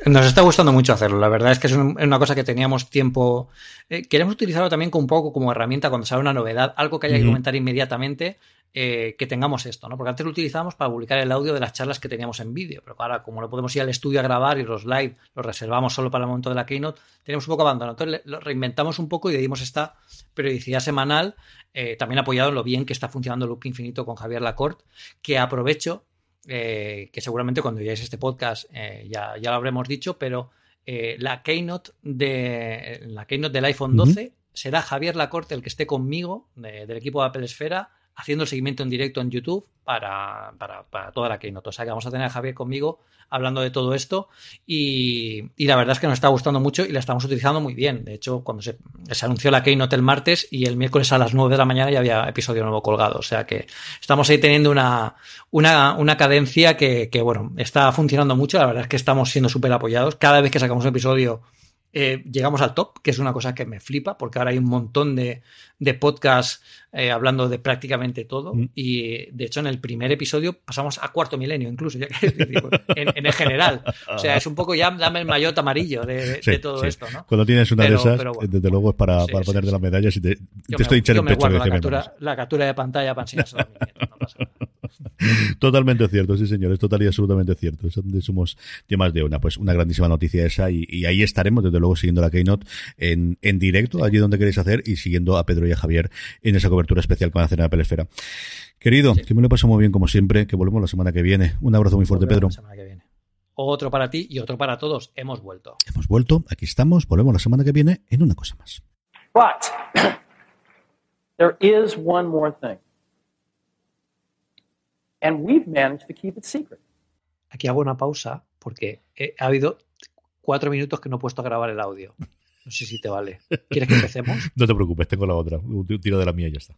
nos está gustando mucho hacerlo. La verdad es que es una cosa que teníamos tiempo. Eh, queremos utilizarlo también un poco como herramienta cuando sale una novedad, algo que haya que comentar inmediatamente eh, que tengamos esto, ¿no? Porque antes lo utilizábamos para publicar el audio de las charlas que teníamos en vídeo, pero ahora como lo podemos ir al estudio a grabar y los live los reservamos solo para el momento de la keynote, tenemos un poco abandonado. Entonces lo reinventamos un poco y le dimos esta periodicidad semanal, eh, también apoyado en lo bien que está funcionando Loop Infinito con Javier Lacorte, que aprovecho, eh, que seguramente cuando veáis este podcast ya, ya lo habremos dicho, pero la keynote de la keynote del iPhone 12 será Javier Lacorte el que esté conmigo del equipo de Apple Esfera haciendo seguimiento en directo en YouTube para, para, para, toda la Keynote. O sea que vamos a tener a Javier conmigo hablando de todo esto y, y, la verdad es que nos está gustando mucho y la estamos utilizando muy bien. De hecho, cuando se, se, anunció la Keynote el martes y el miércoles a las 9 de la mañana ya había episodio nuevo colgado. O sea que estamos ahí teniendo una, una, una cadencia que, que, bueno, está funcionando mucho. La verdad es que estamos siendo súper apoyados. Cada vez que sacamos un episodio eh, llegamos al top, que es una cosa que me flipa, porque ahora hay un montón de, de podcasts eh, hablando de prácticamente todo. Mm. Y de hecho, en el primer episodio pasamos a cuarto milenio, incluso, ya en, el general. O sea, es un poco ya dame el maillot amarillo de, todo esto, ¿no? Cuando tienes una de esas, desde luego es para, para ponerte las medallas y te, te estoy echando el pecho. la, captura, la captura de pantalla para enseñárselo a mi no pasa nada. Totalmente cierto, sí señor, es total y absolutamente cierto. somos de más de una. Pues una grandísima noticia esa y, ahí estaremos, desde luego, siguiendo la Keynote en, en directo, allí donde queréis hacer y siguiendo a Pedro Javier en esa cobertura especial con la cena de Pelesfera. Querido, que me lo paso muy bien como siempre, que volvemos la semana que viene. Un abrazo muy fuerte, Pedro. Otro para ti y otro para todos. Hemos vuelto. Hemos vuelto, aquí estamos, volvemos la semana que viene en una cosa más. there is one more thing. And we've managed to keep it secret. Aquí hago una pausa porque ha habido cuatro minutos que no he puesto a grabar el audio. No sé si te vale. ¿Quieres que empecemos? no te preocupes, tengo la otra. Tiro de la mía y ya está.